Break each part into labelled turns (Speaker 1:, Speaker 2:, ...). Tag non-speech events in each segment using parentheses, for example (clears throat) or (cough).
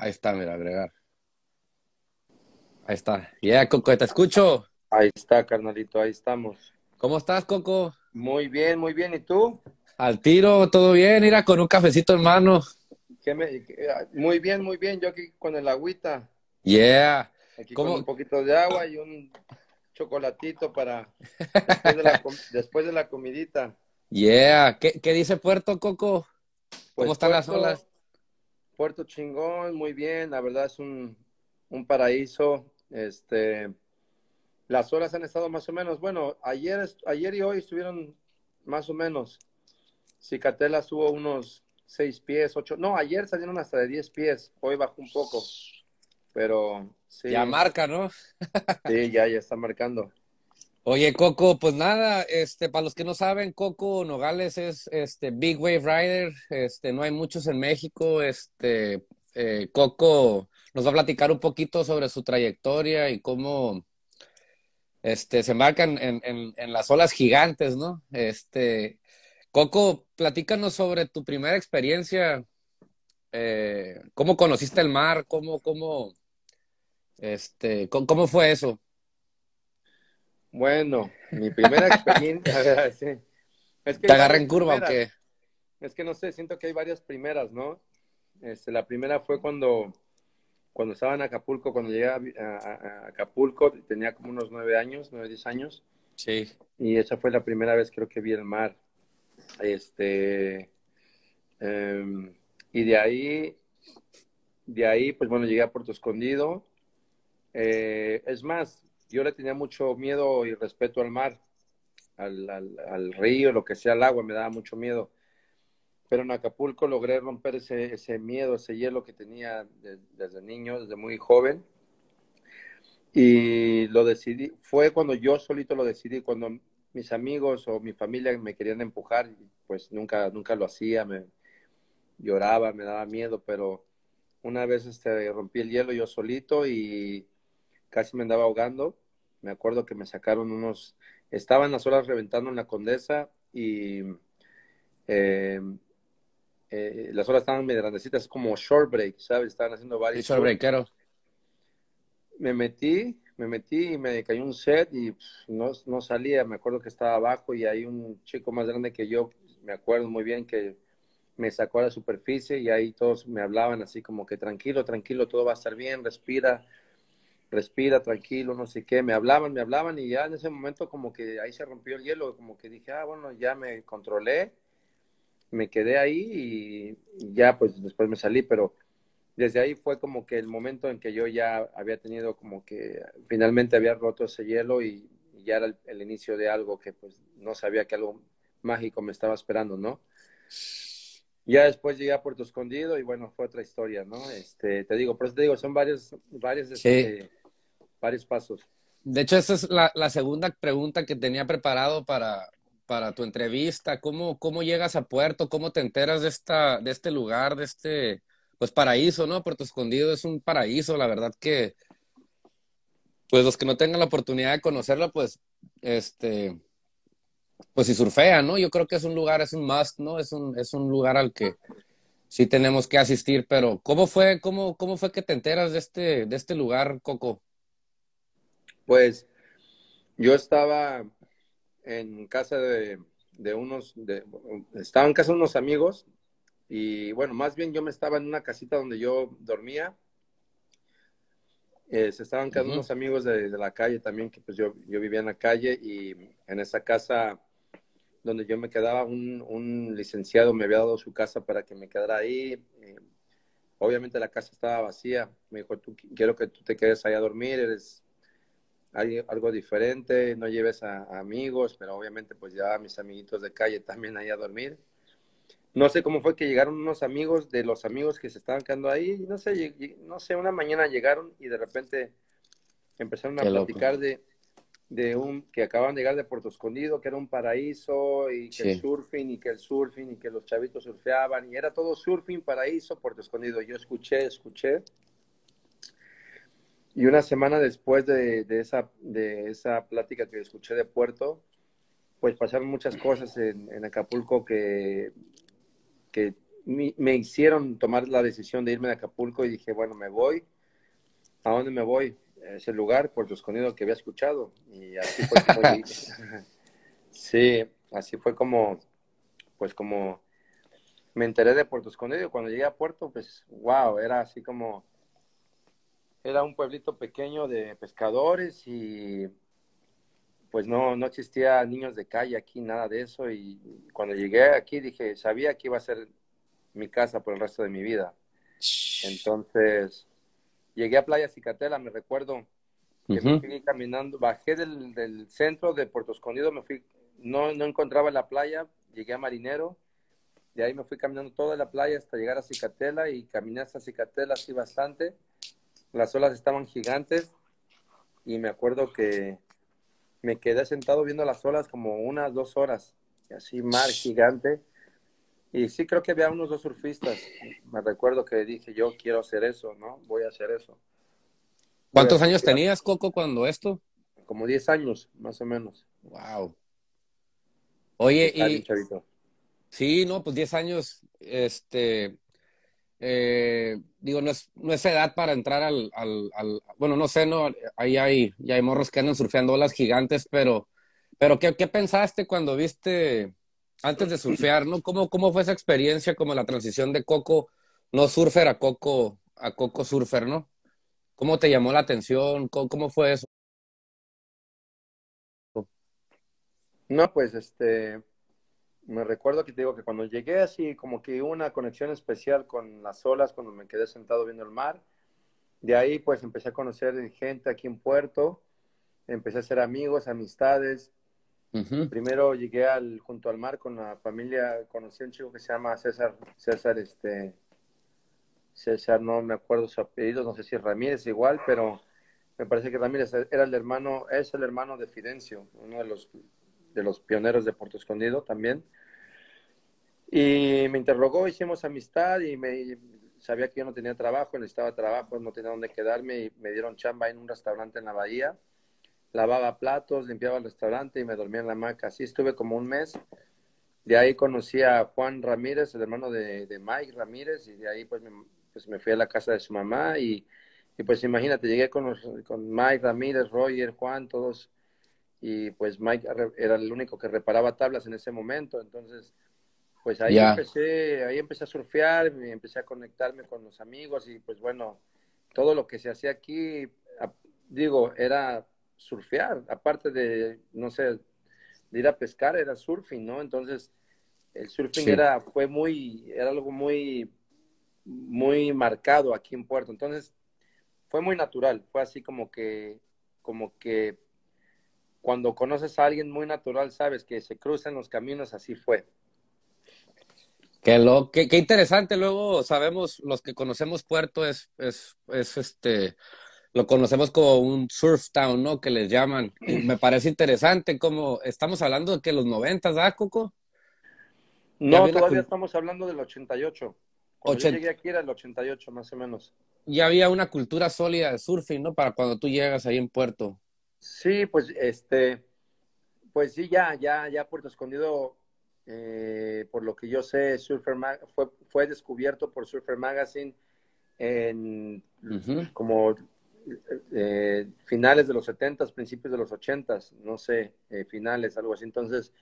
Speaker 1: Ahí está, mira, agregar. Ahí está. Ya, Coco, te escucho.
Speaker 2: Ahí está, carnalito, ahí estamos.
Speaker 1: ¿Cómo estás, Coco?
Speaker 2: Muy bien, muy bien. ¿Y tú?
Speaker 1: Al tiro, todo bien, mira, con un cafecito en mano.
Speaker 2: ¿Qué me- qué- Muy bien, muy bien. Yo aquí con el agüita,
Speaker 1: Yeah.
Speaker 2: aquí
Speaker 1: ¿Cómo?
Speaker 2: con un poquito de agua y un chocolatito para después de la, com- (laughs) después de la comidita.
Speaker 1: Yeah. ¿Qué, qué dice Puerto, Coco?
Speaker 2: Pues
Speaker 1: ¿Cómo están las olas?
Speaker 2: Puerto chingón, muy bien. La verdad es un, un paraíso. Este, las horas han estado más o menos. Bueno, ayer, ayer y hoy estuvieron más o menos. Cicatela tuvo unos seis pies, ocho. No, ayer salieron hasta de diez pies. Hoy bajó un poco. Pero sí,
Speaker 1: Ya marca, ¿no?
Speaker 2: sí, ya, ya está marcando.
Speaker 1: Oye, Coco, pues nada, este, para los que no saben, Coco Nogales es este Big Wave Rider, este, no hay muchos en México, este, eh, Coco nos va a platicar un poquito sobre su trayectoria y cómo este, se marcan en, en, las olas gigantes, ¿no? Este, Coco, platícanos sobre tu primera experiencia, eh, cómo conociste el mar, cómo, cómo, este, cómo, cómo fue eso.
Speaker 2: Bueno, mi primera experiencia. (laughs) a ver, sí. Es que
Speaker 1: ¿Te agarré en curva o qué?
Speaker 2: Es que no sé, siento que hay varias primeras, ¿no? Este, la primera fue cuando, cuando estaba en Acapulco, cuando llegué a, a- a Acapulco, tenía como unos nueve años, nueve, diez años,
Speaker 1: Sí.
Speaker 2: y esa fue la primera vez creo que vi el mar. Este, em, y de ahí, de ahí, pues bueno, llegué a Puerto Escondido. Eh, es más, yo le tenía mucho miedo y respeto al mar, al, al, río, lo que sea, al agua, me daba mucho miedo pero en Acapulco logré romper ese, ese miedo, ese hielo que tenía de- desde niño, desde muy joven. Y lo decidí, fue cuando yo solito lo decidí, cuando mis amigos o mi familia me querían empujar, pues nunca, nunca lo hacía, me lloraba, me daba miedo, pero una vez este, rompí el hielo yo solito y casi me andaba ahogando. Me acuerdo que me sacaron unos, estaban las olas reventando en la Condesa y eh, eh, las olas estaban medio grandecitas, como short break, ¿sabes? Estaban haciendo varios.
Speaker 1: Hizo el breakero.
Speaker 2: Me metí, me metí y me cayó un set y pff, no, no salía. Me acuerdo que estaba abajo y hay un chico más grande que yo, me acuerdo muy bien que me sacó a la superficie y ahí todos me hablaban así como que tranquilo, tranquilo, todo va a estar bien, respira, respira, tranquilo, no sé qué. Me hablaban, me hablaban y ya en ese momento como que ahí se rompió el hielo, como que dije, ah, bueno, ya me controlé me quedé ahí y, ya pues después me salí, pero desde ahí fue como que el momento en que yo ya había tenido como que finalmente había roto ese hielo y, y ya era el, el inicio de algo que pues no sabía que algo mágico me estaba esperando, ¿no? Ya después llegué a Puerto Escondido y bueno, fue otra historia, ¿no? Este, te digo, por eso te digo, son varios, varios, este, varios pasos.
Speaker 1: De hecho, esa es la, segunda pregunta que tenía preparado para, para tu entrevista. ¿Cómo, ¿Cómo llegas a Puerto? ¿Cómo te enteras de, esta, de este lugar, de este pues paraíso, ¿no? Puerto Escondido es un paraíso, la verdad que pues los que no tengan la oportunidad de conocerlo, pues este pues si surfean, ¿no? Yo creo que es un lugar, es un must, ¿no? Es un, es un lugar al que sí tenemos que asistir, pero ¿cómo fue, cómo, cómo fue que te enteras de este, de este lugar, Coco?
Speaker 2: Pues yo estaba en casa de, de unos, de, estaba en casa de unos amigos y bueno, más bien yo me estaba en una casita donde yo dormía. Eh, se estaban quedando unos amigos de, de la calle también, que pues yo, yo vivía en la calle y en esa casa donde yo me quedaba, un, un licenciado me había dado su casa para que me quedara ahí. Eh, obviamente la casa estaba vacía. Me dijo, tú, quiero que tú te quedes ahí a dormir, eres algo diferente, no lleves a, a amigos, pero obviamente pues ya a mis amiguitos de calle (laughs) también ahí a dormir. No sé cómo fue que llegaron unos amigos de los amigos que se estaban quedando ahí, no sé, no sé, una mañana llegaron y de repente empezaron a
Speaker 1: Qué loco.
Speaker 2: platicar de, de un que acaban de llegar de Puerto Escondido, que era un paraíso y que el surfing y que el surfing y que los chavitos surfeaban y era todo surfing, paraíso, Puerto Escondido. Yo escuché, escuché y una semana después de, de esa, de esa plática que escuché de Puerto, pues pasaron muchas cosas en, en Acapulco que, que me hicieron tomar la decisión de irme de Acapulco y dije, bueno, me voy. ¿A dónde me voy? ese lugar, Puerto Escondido, que había escuchado. Y así fue como... (laughs) sí, así fue como, pues como me enteré de Puerto Escondido. Cuando llegué a Puerto, pues, wow, era así como... Era un pueblito pequeño de pescadores y pues no, no existía niños de calle aquí, nada de eso. Y cuando llegué aquí dije, sabía que iba a ser mi casa por el resto de mi vida. Entonces, llegué a Playa Cicatela, me recuerdo que me fui caminando, bajé del, centro de Puerto Escondido, me fui, no, no encontraba la playa, llegué a Marinero, de ahí me fui caminando toda la playa hasta llegar a Cicatela y caminé hasta Cicatela así bastante. Las olas estaban gigantes y me acuerdo que me quedé sentado viendo las olas como unas dos horas, así mar gigante. Y sí creo que había unos dos surfistas. Me recuerdo que dije, yo quiero hacer eso, ¿no? Voy a hacer eso.
Speaker 1: ¿Cuántos años tenías, Coco, cuando esto?
Speaker 2: Como 10 años, más o menos.
Speaker 1: Wow. Oye, y... Sí, no, pues 10 años, este, eh, digo, no es, no es edad para entrar al, al, bueno, no sé, no, ahí hay, ya hay morros que andan surfeando olas gigantes, pero, pero ¿qué, qué pensaste cuando viste antes de surfear, ¿no? ¿Cómo, ¿Cómo fue esa experiencia como la transición de Coco, no surfer a Coco, a Coco surfer, ¿no? ¿Cómo te llamó la atención? ¿Cómo, fue eso?
Speaker 2: No, pues este, me recuerdo que te digo que cuando llegué así, como que una conexión especial con las olas, cuando me quedé sentado viendo el mar. De ahí pues empecé a conocer gente aquí en Puerto, empecé a hacer amigos, amistades, Primero llegué al, junto al mar con la familia, conocí a un chico que se llama César, César, este, César, no me acuerdo su apellido, no sé si es Ramírez igual, pero me parece que Ramírez era el hermano, es el hermano de Fidencio, uno de los, de los pioneros de Puerto Escondido también. Y me interrogó, hicimos amistad y me sabía que yo no tenía trabajo, necesitaba trabajo, no tenía dónde quedarme y me dieron chamba en un restaurante en la bahía lavaba platos, limpiaba el restaurante y me dormía en la hamaca. Así estuve como un mes. De ahí conocí a Juan Ramírez, el hermano de, Mike Ramírez, y de ahí pues me, pues me, fui a la casa de su mamá y, y pues imagínate, llegué con, con Mike Ramírez, Roger, Juan, todos, y pues Mike era el único que reparaba tablas en ese momento, entonces pues ahí empecé, ahí empecé a surfear, y empecé a conectarme con los amigos y pues bueno, todo lo que se hacía aquí, digo, era surfear, aparte de, no sé, de ir a pescar, era surfing, ¿no? Entonces, el surfing era, fue muy, era algo muy, muy marcado aquí en Puerto. Entonces, fue muy natural, fue así como que, como que cuando conoces a alguien muy natural, sabes que se cruzan los caminos, así fue.
Speaker 1: Qué, lo, qué, qué interesante, luego sabemos, los que conocemos Puerto es, es, es este, lo conocemos como un surf town, ¿no? Que les llaman. (clears throat) me parece interesante como estamos hablando de que los 90, ¿ah, Coco?
Speaker 2: No, todavía estamos hablando del 88. Cuando yo llegué aquí era el 88, más o menos.
Speaker 1: Ya había una cultura sólida de surfing, ¿no? Para cuando tú llegas ahí en Puerto.
Speaker 2: Sí, pues este, pues sí, ya, ya, ya Puerto Escondido, eh, por lo que yo sé, Surfer fue, fue descubierto por Surfer Magazine en como eh, finales de los 70, principios de los 80, no sé, eh, finales, algo así. Entonces,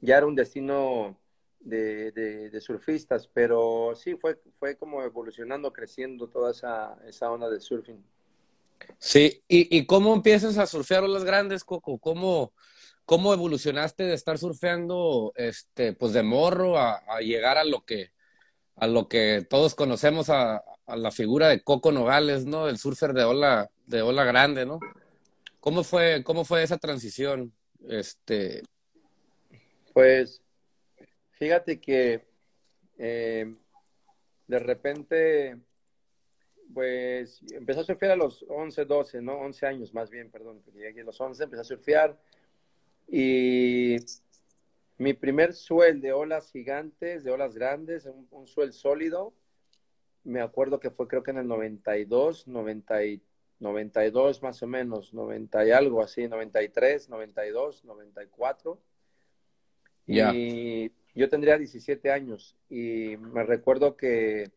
Speaker 2: ya era un destino de, de, surfistas, pero sí, fue, fue como evolucionando, creciendo toda esa, esa onda de surfing.
Speaker 1: Sí, ¿Y, ¿y cómo empiezas a surfear olas grandes, Coco? ¿Cómo, cómo evolucionaste de estar surfeando este, pues de morro a, llegar a lo que a lo que todos conocemos a, a la figura de Coco Nogales, ¿no? El surfer de ola, de ola grande, ¿no? ¿Cómo fue, cómo fue esa transición? Este...
Speaker 2: Pues, fíjate que eh, de repente, pues, empecé a surfear a los 11, 12, ¿no? 11 años más bien, perdón, llegué a los 11, empecé a surfear y mi primer suel de olas gigantes, de olas grandes, un, un suel sólido, me acuerdo que fue creo que en el 92, 90 y, 92 más o menos, 90 y algo así, 93, 92, 94. Y yo tendría 17 años y me recuerdo que,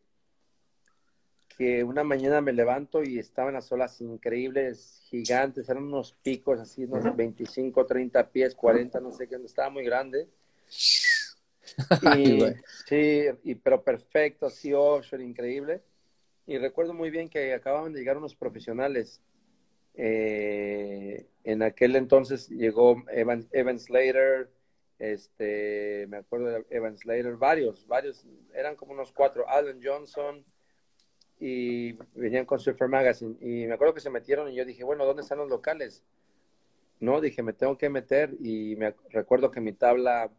Speaker 2: que una mañana me levanto y estaban las olas increíbles, gigantes, eran unos picos así, unos 25, 30 pies, 40, no sé qué, estaba muy grande. (laughs) Y, sí, y, pero perfecto, así offshore, increíble. Y recuerdo muy bien que acababan de llegar unos profesionales. Eh, en aquel entonces llegó Evan, Evan Slater, este, me acuerdo de Evan Slater, varios, varios, eran como unos cuatro, Alan Johnson, y venían con Surfer Magazine, y me acuerdo que se metieron y yo dije, bueno, ¿dónde están los locales? No, dije, me tengo que meter, y me recuerdo que mi tabla,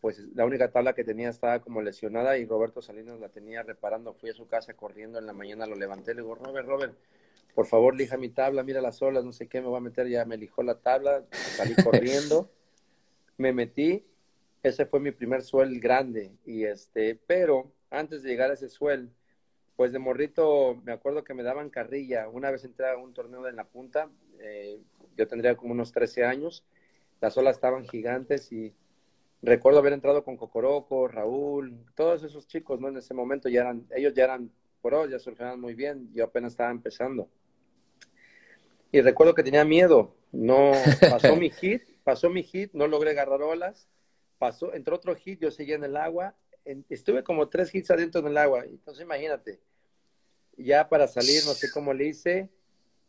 Speaker 2: pues la única tabla que tenía estaba como lesionada, y Roberto Salinas la tenía reparando, fui a su casa corriendo en la mañana, lo levanté, le digo, Robert, Robert, por favor, lija mi tabla, mira las olas, no sé qué, me voy a meter, ya me lijó la tabla, salí (laughs) corriendo me metí, ese fue mi primer suel grande, y este, pero antes de llegar a ese suel, pues de morrito me acuerdo que me daban carrilla. Una vez entré a un torneo de la punta, eh, yo tendría como unos 13 años, las olas estaban gigantes y recuerdo haber entrado con Cocoroco, Raúl, todos esos chicos, ¿no? En ese momento ya eran, ellos ya eran pros, ya surfeaban muy bien, yo apenas estaba empezando. Y recuerdo que tenía miedo, no pasó (laughs) mi hit pasó mi hit, no logré agarrar olas, pasó, entró otro hit, yo seguía en el agua, estuve como tres hits adentro en el agua, entonces imagínate, ya para salir, no sé cómo le hice,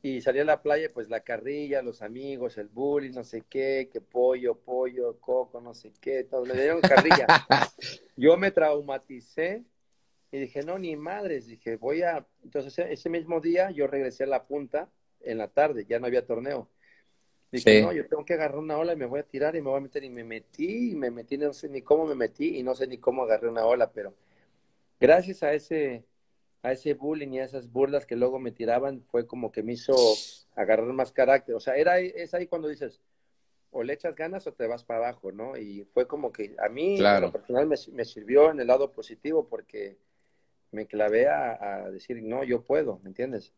Speaker 2: y salí a la playa, pues la carrilla, los amigos, el bully, no sé qué, que pollo, pollo, coco, no sé qué, todo, me dieron carrilla. (laughs) yo me traumaticé y dije, no, ni madres, dije, voy a, entonces ese mismo día yo regresé a la punta en la tarde, ya no había torneo. Dije, no, yo tengo que agarrar una ola y me voy a tirar y me voy a meter. Y me metí, y me metí, no sé ni cómo me metí y no sé ni cómo agarré una ola, pero gracias a ese, a ese bullying y a esas burlas que luego me tiraban, fue como que me hizo agarrar más carácter. O sea, era, es ahí cuando dices, o le echas ganas o te vas para abajo, ¿no? Y fue como que a mí,
Speaker 1: claro.
Speaker 2: lo personal, me, me, sirvió en el lado positivo porque me clavé a, a decir, no, yo puedo, ¿me entiendes?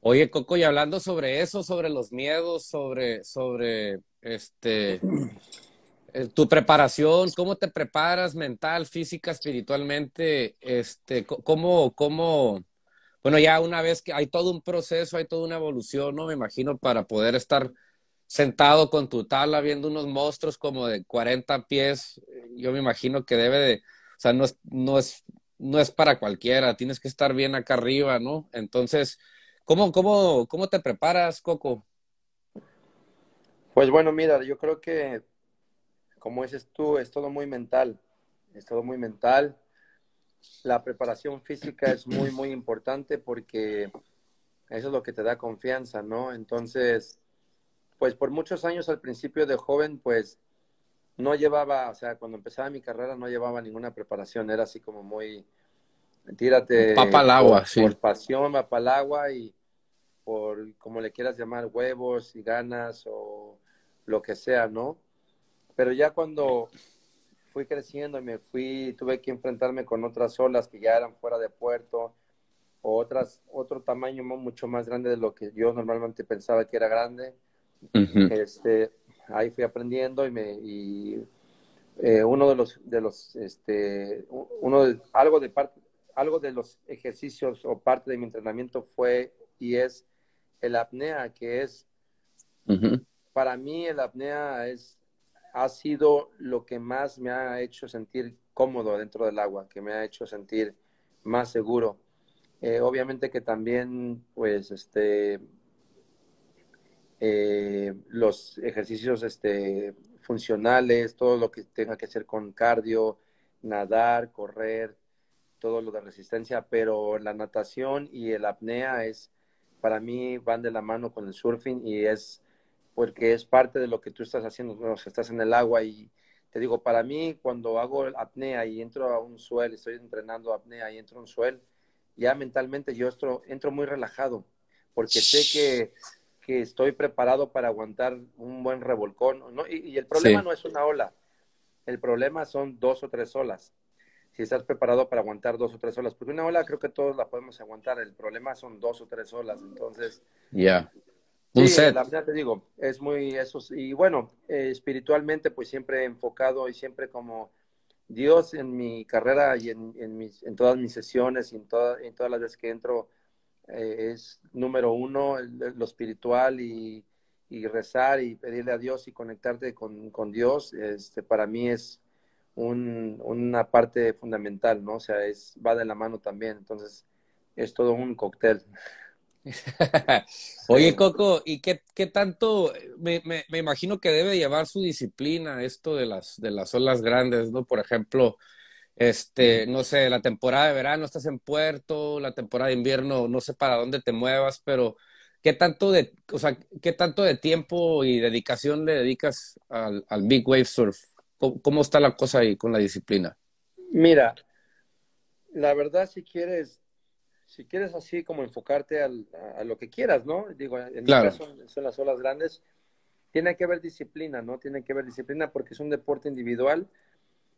Speaker 1: Oye, Coco, y hablando sobre eso, sobre los miedos, sobre, sobre este eh, tu preparación, cómo te preparas mental, física, espiritualmente, este, cómo, cómo, bueno, ya una vez que hay todo un proceso, hay toda una evolución, ¿no? Me imagino, para poder estar sentado con tu tabla viendo unos monstruos como de 40 pies, yo me imagino que debe de, o sea, no es, no es, no es para cualquiera, tienes que estar bien acá arriba, ¿no? Entonces, ¿Cómo, cómo, cómo te preparas, Coco?
Speaker 2: Pues bueno, mira, yo creo que, como dices tú, es todo muy mental, es todo muy mental. La preparación física es muy, muy importante porque eso es lo que te da confianza, ¿no? Entonces, pues por muchos años al principio de joven, pues no llevaba, o sea, cuando empezaba mi carrera no llevaba ninguna preparación, era así como muy, tírate.
Speaker 1: Papa al agua,
Speaker 2: por,
Speaker 1: sí.
Speaker 2: Por pasión, papa al agua y por como le quieras llamar, huevos y ganas o lo que sea, ¿no? Pero ya cuando fui creciendo y me fui, tuve que enfrentarme con otras olas que ya eran fuera de puerto o otras, otro tamaño mucho más grande de lo que yo normalmente pensaba que era grande. este, ahí fui aprendiendo y me, y eh, uno de los, de los, este, uno de, algo de parte, algo de los ejercicios o parte de mi entrenamiento fue y es el apnea, que es, para mí el apnea es, ha sido lo que más me ha hecho sentir cómodo dentro del agua, que me ha hecho sentir más seguro. Eh, obviamente que también, pues, este, eh, los ejercicios este, funcionales, todo lo que tenga que hacer con cardio, nadar, correr, todo lo de resistencia, pero la natación y el apnea es para mí van de la mano con el surfing y es porque es parte de lo que tú estás haciendo, bueno, estás en el agua y te digo, para mí cuando hago apnea y entro a un suelo, estoy entrenando apnea y entro a un suelo, ya mentalmente yo entro, entro muy relajado porque sé que, que, estoy preparado para aguantar un buen revolcón. ¿no? Y, y, el problema sí. no es una ola, el problema son dos o tres olas si estás preparado para aguantar dos o tres olas. Porque una ola creo que todos la podemos aguantar. El problema son dos o tres olas. Entonces.
Speaker 1: Ya. Yeah.
Speaker 2: Sí, set. la verdad te digo, es muy eso. Y bueno, eh, espiritualmente, pues siempre enfocado y siempre como Dios en mi carrera y en, en, mis, en todas mis sesiones y en, en todas las veces que entro, eh, es número uno, lo espiritual y, y, rezar y pedirle a Dios y conectarte con, con Dios, este, para mí es un, una parte fundamental, ¿no? O sea, es, va de la mano también, entonces es todo un cóctel. (laughs)
Speaker 1: Oye, Coco, ¿y qué, qué tanto? Me, me, me, imagino que debe llevar su disciplina esto de las, de las olas grandes, ¿no? Por ejemplo, este, no sé, la temporada de verano estás en Puerto, la temporada de invierno, no sé para dónde te muevas, pero ¿qué tanto de, o sea, qué tanto de tiempo y dedicación le dedicas al, al Big Wave Surf? ¿Cómo, ¿Cómo está la cosa ahí con la disciplina?
Speaker 2: Mira, la verdad, si quieres si quieres así como enfocarte al, a, lo que quieras, ¿no? Digo, en claro. mi caso son las olas grandes, tiene que haber disciplina, ¿no? Tiene que haber disciplina porque es un deporte individual,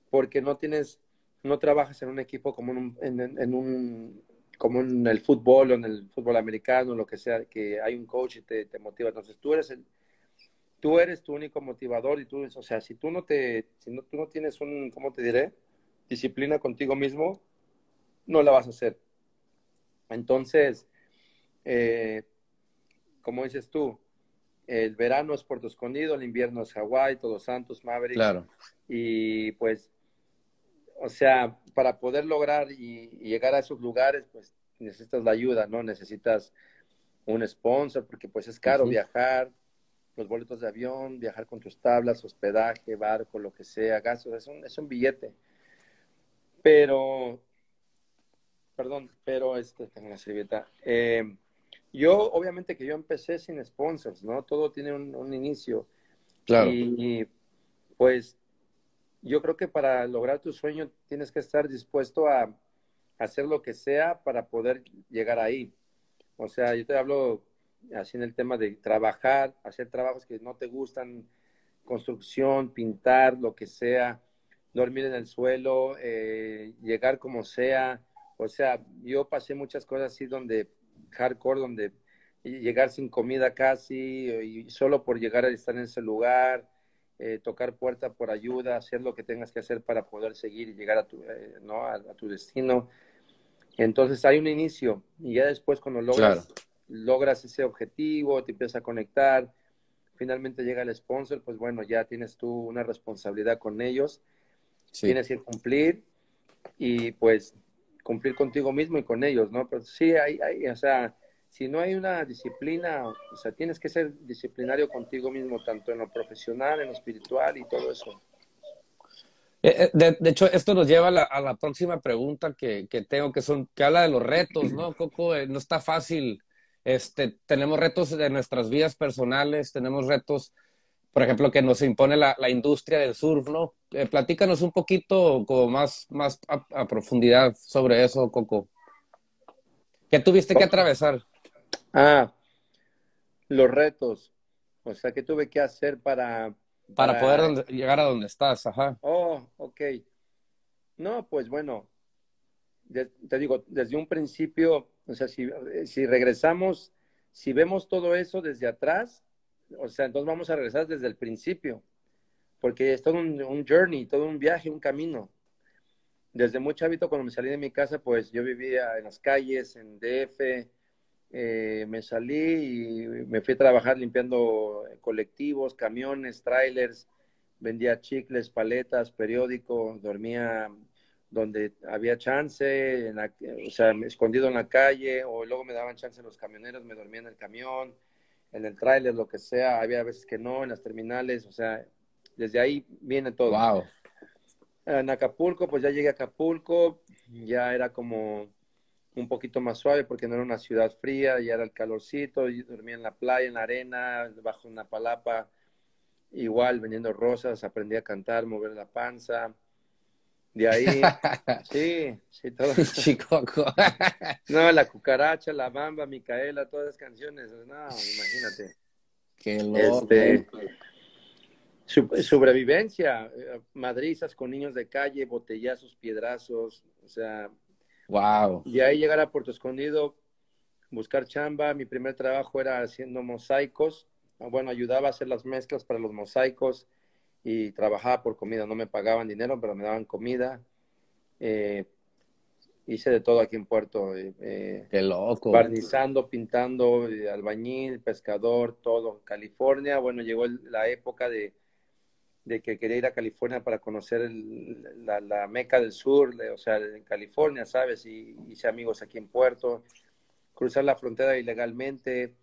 Speaker 2: porque no tienes, no trabajas en un equipo como en un, en, en un como en el fútbol o en el fútbol americano, lo que sea, que hay un coach y te, te motiva. Entonces tú eres el, tú eres tu único motivador y tú, o sea, si tú no te, si no, tú no tienes un, ¿cómo te diré? Disciplina contigo mismo, no la vas a hacer. Entonces, eh, como dices tú, el verano es Puerto Escondido, el invierno es Hawái, Todos Santos, Maverick.
Speaker 1: Claro.
Speaker 2: Y pues, o sea, para poder lograr y, y, llegar a esos lugares, pues necesitas la ayuda, ¿no? Necesitas un sponsor, porque pues es caro uh -huh. viajar, los boletos de avión, viajar con tus tablas, hospedaje, barco, lo que sea, gastos, es un, es un billete. Pero perdón, pero este, tengo una servilleta. Eh, yo, obviamente que yo empecé sin sponsors, ¿no? Todo tiene un, un inicio.
Speaker 1: Claro.
Speaker 2: Y, y, pues yo creo que para lograr tu sueño tienes que estar dispuesto a, a hacer lo que sea para poder llegar ahí. O sea, yo te hablo así en el tema de trabajar, hacer trabajos que no te gustan, construcción, pintar, lo que sea, dormir en el suelo, eh, llegar como sea, o sea, yo pasé muchas cosas así donde, hardcore, donde llegar sin comida casi, y solo por llegar a estar en ese lugar, eh, tocar puerta por ayuda, hacer lo que tengas que hacer para poder seguir y llegar a tu, eh, ¿no? a, tu destino. Entonces hay un inicio y ya después cuando logras. Logras ese objetivo, te empiezas a conectar, finalmente llega el sponsor, pues bueno, ya tienes tú una responsabilidad con ellos, sí. tienes que cumplir y pues cumplir contigo mismo y con ellos, ¿no? Pero sí, hay, hay, o sea, si no hay una disciplina, o sea, tienes que ser disciplinario contigo mismo, tanto en lo profesional, en lo espiritual y todo eso.
Speaker 1: Eh, de, de hecho, esto nos lleva a la, a la próxima pregunta que, que, tengo, que son, que habla de los retos, ¿no, (clears throat) Coco? Eh, no está fácil. Este, tenemos retos de nuestras vidas personales, tenemos retos por ejemplo, que nos impone la, la industria del surf, ¿no? Eh, platícanos un poquito como más, más a, a, profundidad sobre eso, Coco. ¿Qué tuviste que atravesar?
Speaker 2: Ah, los retos. O sea, ¿qué tuve que hacer para...
Speaker 1: Para, para poder donde, llegar a donde estás, ajá.
Speaker 2: Oh, ok. No, pues bueno, de, te digo, desde un principio, o sea, si, si regresamos, si vemos todo eso desde atrás, o sea, entonces vamos a regresar desde el principio, porque es todo un, un, journey, todo un viaje, un camino. Desde muy chavito, cuando me salí de mi casa, pues yo vivía en las calles, en DF, eh, me salí y me fui a trabajar limpiando colectivos, camiones, trailers, vendía chicles, paletas, periódico, dormía donde había chance, en la, o sea, escondido en la calle, o luego me daban chance los camioneros, me dormía en el camión, en el tráiler, lo que sea, había veces que no, en las terminales, o sea, desde ahí viene todo.
Speaker 1: Wow.
Speaker 2: En Acapulco, pues ya llegué a Acapulco, ya era como un poquito más suave porque no era una ciudad fría, ya era el calorcito, y dormía en la playa, en la arena, bajo una palapa, igual vendiendo rosas, aprendí a cantar, mover la panza. De ahí, (laughs) sí, sí, todo. (laughs)
Speaker 1: Chicoco. (laughs)
Speaker 2: no, la cucaracha, la bamba, Micaela, todas las canciones, no, imagínate.
Speaker 1: Qué loco. Este,
Speaker 2: sobrevivencia, madrizas con niños de calle, botellazos, piedrazos, o sea.
Speaker 1: Wow.
Speaker 2: Y ahí llegar a Puerto Escondido buscar chamba. Mi primer trabajo era haciendo mosaicos. Bueno, ayudaba a hacer las mezclas para los mosaicos y trabajaba por comida. No me pagaban dinero, pero me daban comida. Eh, hice de todo aquí en Puerto. Eh, eh
Speaker 1: Qué loco.
Speaker 2: Barnizando, pintando, albañil, pescador, todo. California, bueno, llegó la época de, de, que quería ir a California para conocer la, la, meca del sur, o sea, en California, ¿sabes? Y hice amigos aquí en Puerto. Cruzar la frontera ilegalmente,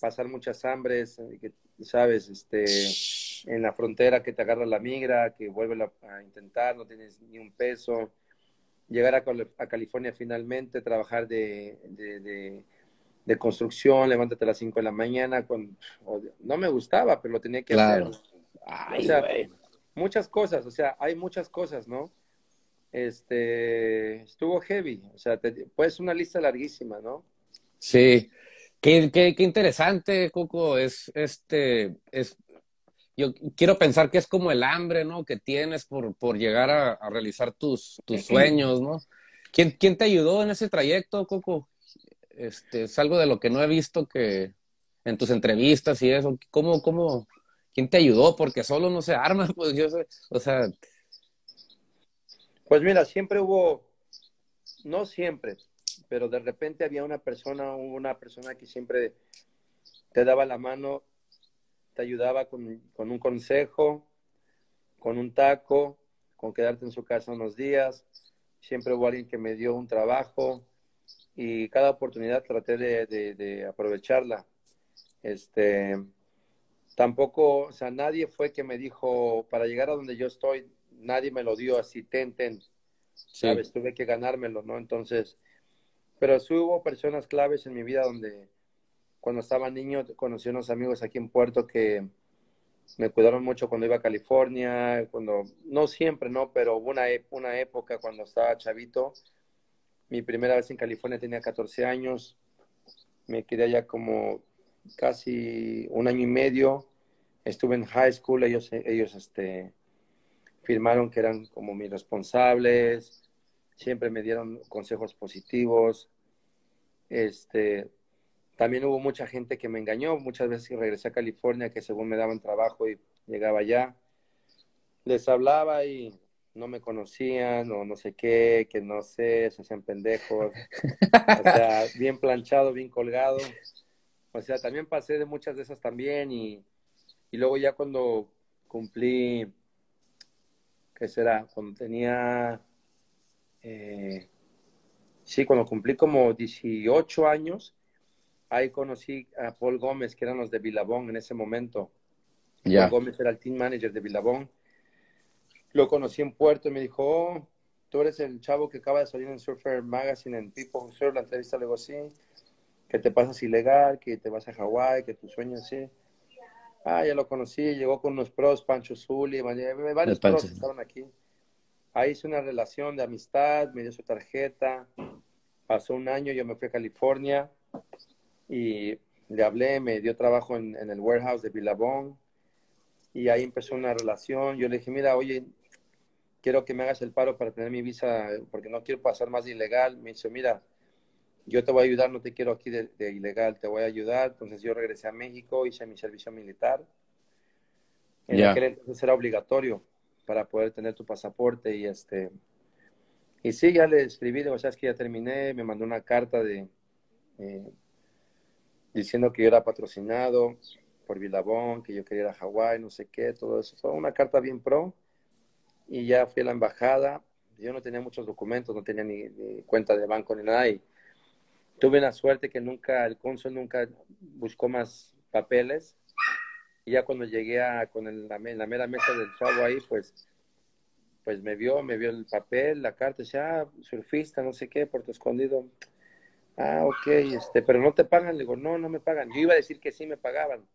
Speaker 2: pasar muchas hambres, ¿sabes? Este, en la frontera que te agarra la migra, que vuelve a intentar, no tienes ni un peso llegar a, California finalmente, trabajar de, de, construcción, levántate a las 5 de la mañana, con, no me gustaba, pero lo tenía que hacer. muchas cosas, o sea, hay muchas cosas, ¿no? Este, estuvo heavy, o sea, pues una lista larguísima, ¿no?
Speaker 1: Sí, qué, qué, qué interesante, Coco, es, este, es yo quiero pensar que es como el hambre, ¿no? Que tienes por, por llegar a, realizar tus, tus sueños, ¿no? ¿Quién, ¿Quién te ayudó en ese trayecto, Coco? Este, es algo de lo que no he visto que en tus entrevistas y eso. ¿Cómo, cómo, quién te ayudó? Porque solo no se arma, (laughs) pues yo sé, o sea.
Speaker 2: Pues mira, siempre hubo, no siempre, pero de repente había una persona, una persona que siempre te daba la mano te ayudaba con, un consejo, con un taco, con quedarte en su casa unos días. Siempre hubo alguien que me dio un trabajo y cada oportunidad traté de, aprovecharla. Este, tampoco, o sea, nadie fue que me dijo, para llegar a donde yo estoy, nadie me lo dio así, ten, ten. ¿Sabes? Tuve que ganármelo, ¿no? Entonces, pero sí hubo personas claves en mi vida donde cuando estaba niño conocí unos amigos aquí en Puerto que me cuidaron mucho cuando iba a California, cuando, no siempre, ¿no? Pero hubo una, una época cuando estaba chavito, mi primera vez en California tenía 14 años, me quedé allá como casi un año y medio, estuve en high school, ellos, ellos este, firmaron que eran como mis responsables, siempre me dieron consejos positivos, este, también hubo mucha gente que me engañó, muchas veces que regresé a California, que según me daban trabajo y llegaba allá, les hablaba y no me conocían o no sé qué, que no sé, se hacían pendejos. O sea, (laughs) bien planchado, bien colgado. O sea, también pasé de muchas de esas también y, y luego ya cuando cumplí, ¿qué será? Cuando tenía, eh, sí, cuando cumplí como 18 años, ahí conocí a Paul Gómez, que eran los de Vilabón en ese momento. Paul Gómez era el team manager de Vilabón. Lo conocí en Puerto y me dijo, oh, tú eres el chavo que acaba de salir en Surfer Magazine, en People Surf, la entrevista le digo, sí, que te pasas ilegal, que te vas a Hawái, que tus sueños sí. Ah, ya lo conocí, llegó con unos pros, Pancho Zuli, varios pros estaban aquí. Ahí hice una relación de amistad, me dio su tarjeta, pasó un año, yo me fui a California, y le hablé, me dio trabajo en, el warehouse de Billabong y ahí empezó una relación. Yo le dije, mira, oye, quiero que me hagas el paro para tener mi visa porque no quiero pasar más de ilegal. Me dice, mira, yo te voy a ayudar, no te quiero aquí de, ilegal, te voy a ayudar. Entonces yo regresé a México, hice mi servicio militar. En aquel entonces era obligatorio para poder tener tu pasaporte y este... Y sí, ya le escribí, o sea, es que ya terminé, me mandó una carta de... Eh, diciendo que yo era patrocinado por Vilabón, que yo quería ir a Hawái, no sé qué, todo eso. Fue una carta bien pro y ya fui a la embajada. Yo no tenía muchos documentos, no tenía ni, cuenta de banco ni nada y tuve la suerte que nunca, el cónsul nunca buscó más papeles. Y ya cuando llegué a, con la, mera mesa del chavo ahí, pues, pues me vio, me vio el papel, la carta, decía, ah, surfista, no sé qué, Puerto Escondido Ah, ok, este, pero no te pagan. Le digo, no, no me pagan. Yo iba a decir que sí me pagaban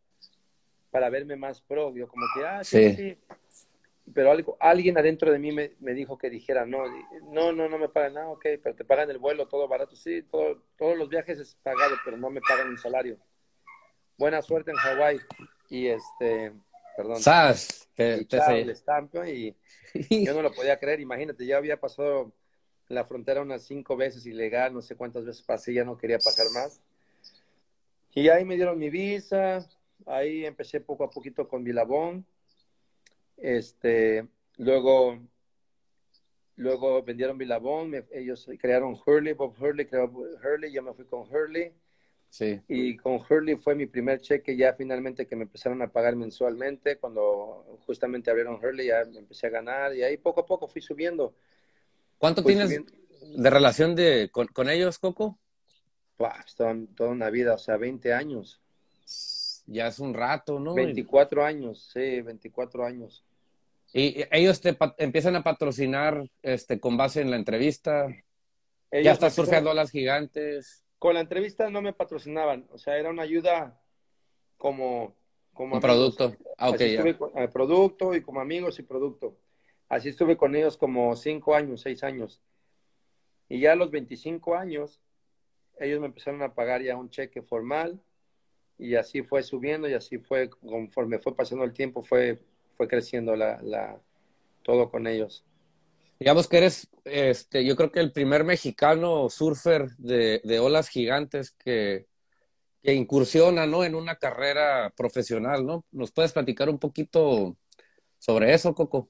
Speaker 2: para verme más pro. Yo como que, ah, sí, sí. Pero algo, alguien adentro de mí me, me, dijo que dijera, no, no, no, no me pagan nada, ok, pero te pagan el vuelo, todo barato. Sí, todo, todos los viajes es pagado, pero no me pagan un salario. Buena suerte en Hawái. Y este, perdón.
Speaker 1: ¿Sabes?
Speaker 2: Te, y, y (laughs) yo no lo podía creer. Imagínate, ya había pasado la frontera unas cinco veces ilegal, no sé cuántas veces pasé, ya no quería pasar más. Y ahí me dieron mi visa, ahí empecé poco a poquito con Vilabón. Este, luego, luego vendieron Vilabón, ellos crearon Hurley, Bob Hurley creó Hurley, yo me fui con Hurley.
Speaker 1: Sí.
Speaker 2: Y con Hurley fue mi primer cheque ya finalmente que me empezaron a pagar mensualmente. Cuando justamente abrieron Hurley ya me empecé a ganar y ahí poco a poco fui subiendo.
Speaker 1: ¿Cuánto tienes de relación de, con, ellos, Coco?
Speaker 2: Pues, toda, una vida, o sea, 20 años.
Speaker 1: Ya es un rato, ¿no?
Speaker 2: 24 años, sí, 24 años.
Speaker 1: ¿Y ellos te empiezan a patrocinar este, con base en la entrevista? ¿Ya estás surfeando a las gigantes?
Speaker 2: Con la entrevista no me patrocinaban, o sea, era una ayuda como... como
Speaker 1: un producto. Ah, ok,
Speaker 2: ya. Eh, producto y como amigos y producto. Así estuve con ellos como cinco años, seis años. Y ya a los 25 años, ellos me empezaron a pagar ya un cheque formal y así fue subiendo y así fue, conforme fue pasando el tiempo, fue, fue creciendo la, todo con ellos.
Speaker 1: Digamos que eres, este, yo creo que el primer mexicano surfer de, de olas gigantes que, que incursiona, ¿no? En una carrera profesional, ¿no? ¿Nos puedes platicar un poquito sobre eso, Coco?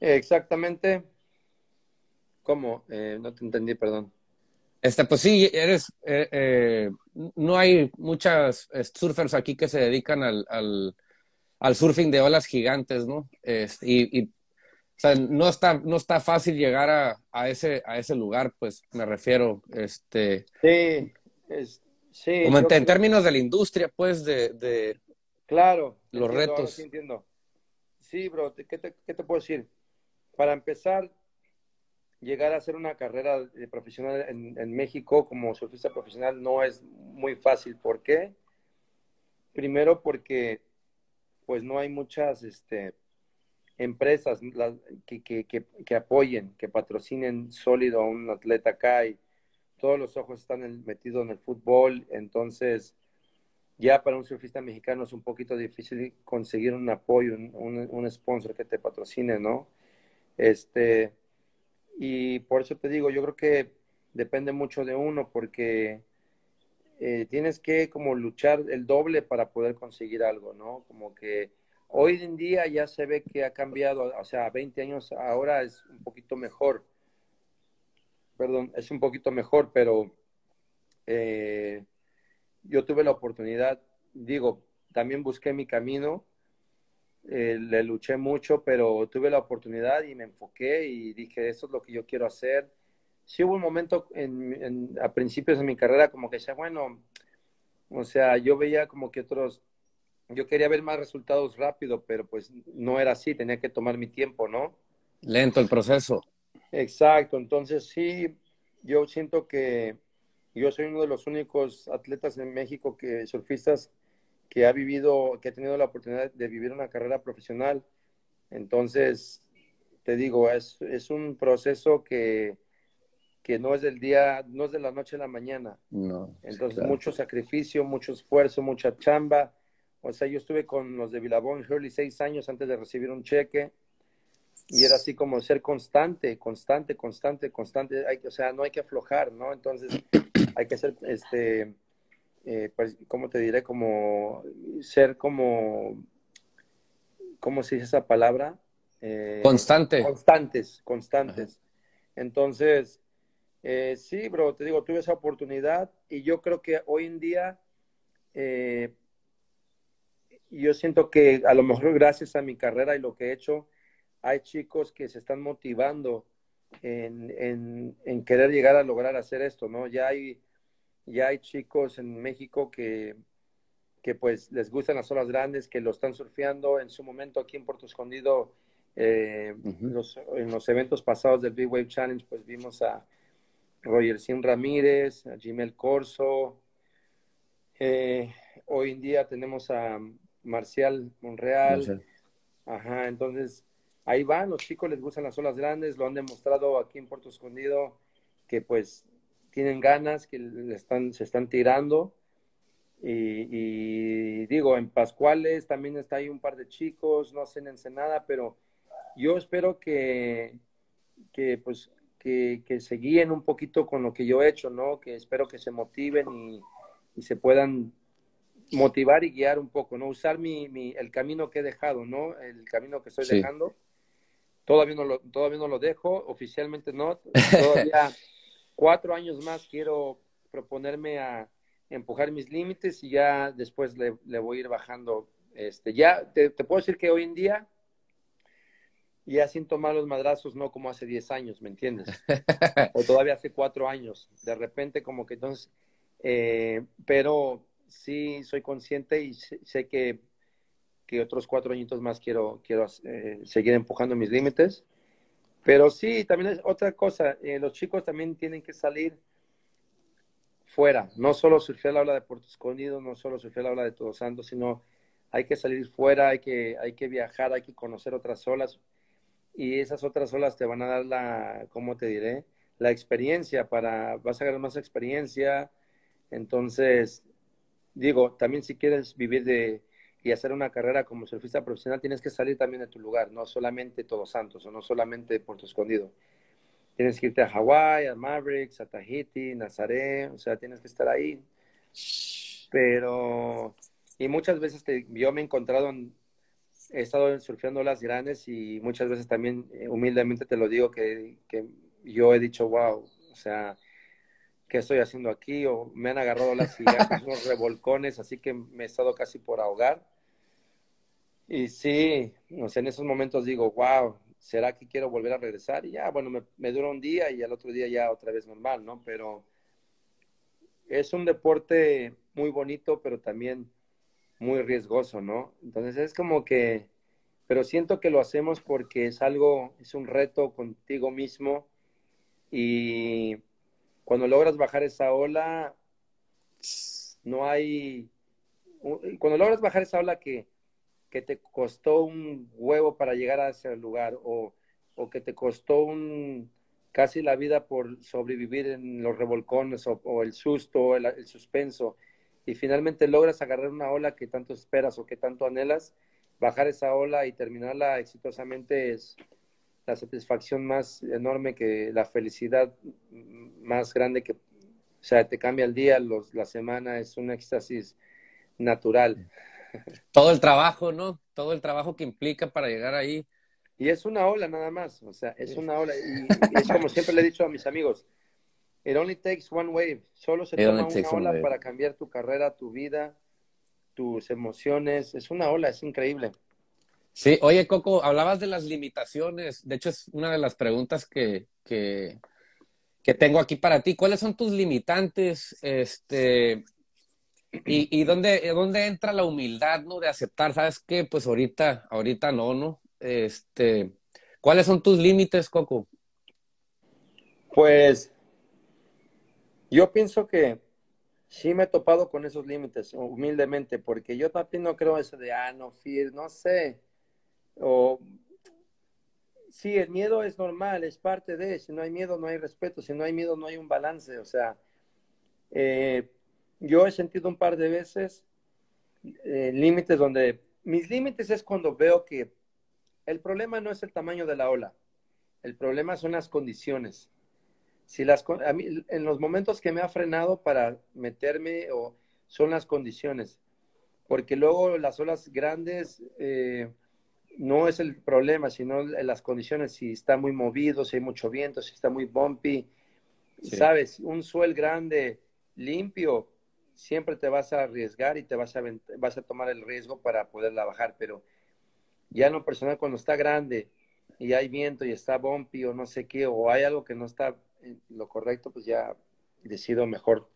Speaker 2: Exactamente. ¿Cómo? Eh, no te entendí, perdón.
Speaker 1: Este, pues sí, eres, eh, eh, no hay muchas surfers aquí que se dedican al, al, al surfing de olas gigantes, ¿no? Y, y o sea, no está, no está fácil llegar a, a, ese, a ese lugar, pues me refiero, este.
Speaker 2: Sí, es, sí.
Speaker 1: Como en, términos de la industria, pues, de, de
Speaker 2: claro,
Speaker 1: los retos.
Speaker 2: Sí, entiendo. Sí, bro, ¿qué te, ¿qué te puedo decir? Para empezar, llegar a hacer una carrera de profesional en, México como surfista profesional no es muy fácil. ¿Por qué? Primero porque pues no hay muchas este, empresas que, que, que, apoyen, que patrocinen sólido a un atleta acá y todos los ojos están metidos en el fútbol, entonces ya para un surfista mexicano es un poquito difícil conseguir un apoyo, un, un sponsor que te patrocine, ¿no? Este, y por eso te digo, yo creo que depende mucho de uno porque eh, tienes que como luchar el doble para poder conseguir algo, ¿no? Como que hoy en día ya se ve que ha cambiado, o sea, 20 años ahora es un poquito mejor. Perdón, es un poquito mejor, pero eh, yo tuve la oportunidad, digo, también busqué mi camino eh, le luché mucho, pero tuve la oportunidad y me enfoqué y dije, esto es lo que yo quiero hacer. Sí hubo un momento en, a principios de mi carrera como que decía, bueno, o sea, yo veía como que otros, yo quería ver más resultados rápido, pero pues no era así, tenía que tomar mi tiempo, ¿no?
Speaker 1: Lento el proceso.
Speaker 2: Exacto, entonces sí, yo siento que yo soy uno de los únicos atletas en México que surfistas que ha vivido, que ha tenido la oportunidad de vivir una carrera profesional. Entonces, te digo, es, es un proceso que, que no es del día, no es de la noche a la mañana.
Speaker 1: No.
Speaker 2: Entonces, mucho sacrificio, mucho esfuerzo, mucha chamba. O sea, yo estuve con los de Billabong Hurley seis años antes de recibir un cheque. Y era así como ser constante, constante, constante, constante. Hay, o sea, no hay que aflojar, ¿no? Entonces, hay que ser, este, eh, pues, ¿cómo te diré? Como ser como, ¿cómo se dice esa palabra?
Speaker 1: Eh, Constante.
Speaker 2: Constantes, constantes. Entonces, eh, sí, bro, te digo, tuve esa oportunidad y yo creo que hoy en día, eh, yo siento que a lo mejor gracias a mi carrera y lo que he hecho, hay chicos que se están motivando en, en, en querer llegar a lograr hacer esto, ¿no? Ya hay ya hay chicos en México que, que pues les gustan las olas grandes, que lo están surfeando. En su momento aquí en Puerto Escondido, eh, los, en los eventos pasados del Big Wave Challenge, pues vimos a Roger Sin Ramírez, a Jimel Corso. Eh, hoy en día tenemos a Marcial Monreal. Ajá, entonces ahí van, los chicos les gustan las olas grandes, lo han demostrado aquí en Puerto Escondido, que pues tienen ganas, que le están, se están tirando. Y, digo, en Pascuales también está ahí un par de chicos, no hacen Ensenada, pero yo espero que, que pues, que, que, se guíen un poquito con lo que yo he hecho, ¿no? Que espero que se motiven y, y se puedan motivar y guiar un poco, ¿no? Usar mi, mi, el camino que he dejado, ¿no? El camino que estoy dejando. Todavía no, lo, todavía no lo dejo, oficialmente no. Todavía (laughs) cuatro años más quiero proponerme a empujar mis límites y ya después le, le voy a ir bajando. Este, ya te, te, puedo decir que hoy en día ya sin tomar los madrazos, no como hace diez años, ¿me entiendes? (laughs) o todavía hace cuatro años. De repente como que entonces, eh, pero sí soy consciente y sé, que, que, otros cuatro añitos más quiero, quiero eh, seguir empujando mis límites. Pero sí, también es otra cosa, eh, los chicos también tienen que salir fuera, no solo surfear la ola de Puerto Escondido, no solo surfear la ola de Todos Santos, sino hay que salir fuera, hay que, hay que viajar, hay que conocer otras olas. Y esas otras olas te van a dar la, ¿cómo te diré? La experiencia para, vas a ganar más experiencia, entonces digo, también si quieres vivir de y hacer una carrera como surfista profesional, tienes que salir también de tu lugar, no solamente Todos Santos o no solamente Puerto Escondido. Tienes que irte a Hawái, a Mavericks, a Tahiti, Nazaré, o sea, tienes que estar ahí. Pero, y muchas veces yo me he encontrado, he estado surfeando las grandes y muchas veces también, eh, humildemente te lo digo, que, que yo he dicho, wow, o sea, qué estoy haciendo aquí, o me han agarrado las gigantes, unos revolcones, así que me he estado casi por ahogar. Y sí, o sea, en esos momentos digo, wow, ¿será que quiero volver a regresar? Y ya, bueno, me, me dura un día y al otro día ya otra vez normal, ¿no? Pero es un deporte muy bonito, pero también muy riesgoso, ¿no? Entonces es como que, pero siento que lo hacemos porque es algo, es un reto contigo mismo y cuando logras bajar esa ola, no hay, cuando logras bajar esa ola que, que te costó un huevo para llegar a ese lugar o, o que te costó un, casi la vida por sobrevivir en los revolcones o, el susto, el, el, suspenso, y finalmente logras agarrar una ola que tanto esperas o que tanto anhelas, bajar esa ola y terminarla exitosamente es, la satisfacción más enorme que la felicidad más grande que, o sea, te cambia el día, los, la semana, es un éxtasis natural. (laughs)
Speaker 1: Todo el trabajo, ¿no? Todo el trabajo que implica para llegar ahí.
Speaker 2: Y es una ola nada más, o sea, es una ola. Y, es como siempre le he dicho a mis amigos, it only takes one wave. Solo se toma una ola para cambiar tu carrera, tu vida, tus emociones. Es una ola, es increíble.
Speaker 1: Sí, oye Coco, hablabas de las limitaciones. De hecho, es una de las preguntas que, que, tengo aquí para ti. ¿Cuáles son tus limitantes? Este, y, y dónde, dónde entra la humildad, ¿no? De aceptar, ¿sabes qué? Pues ahorita, ahorita no, ¿no? Este, ¿cuáles son tus límites, Coco?
Speaker 2: Pues yo pienso que sí me he topado con esos límites, humildemente, porque yo también no creo eso de, ah, no, fear, no sé. O, sí, el miedo es normal, es parte de, si no hay miedo no hay respeto, si no hay miedo no hay un balance, o sea, eh, yo he sentido un par de veces eh, límites donde, mis límites es cuando veo que el problema no es el tamaño de la ola, el problema son las condiciones. Si las, a mí, en los momentos que me ha frenado para meterme o son las condiciones, porque luego las olas grandes, eh, no es el problema, sino las condiciones, si está muy movido, si hay mucho viento, si está muy bumpy. Sabes, un suel grande, limpio, siempre te vas a arriesgar y te vas a, vas a tomar el riesgo para poderla bajar, pero ya en lo personal, cuando está grande y hay viento y está bumpy o no sé qué, o hay algo que no está lo correcto, pues ya decido mejor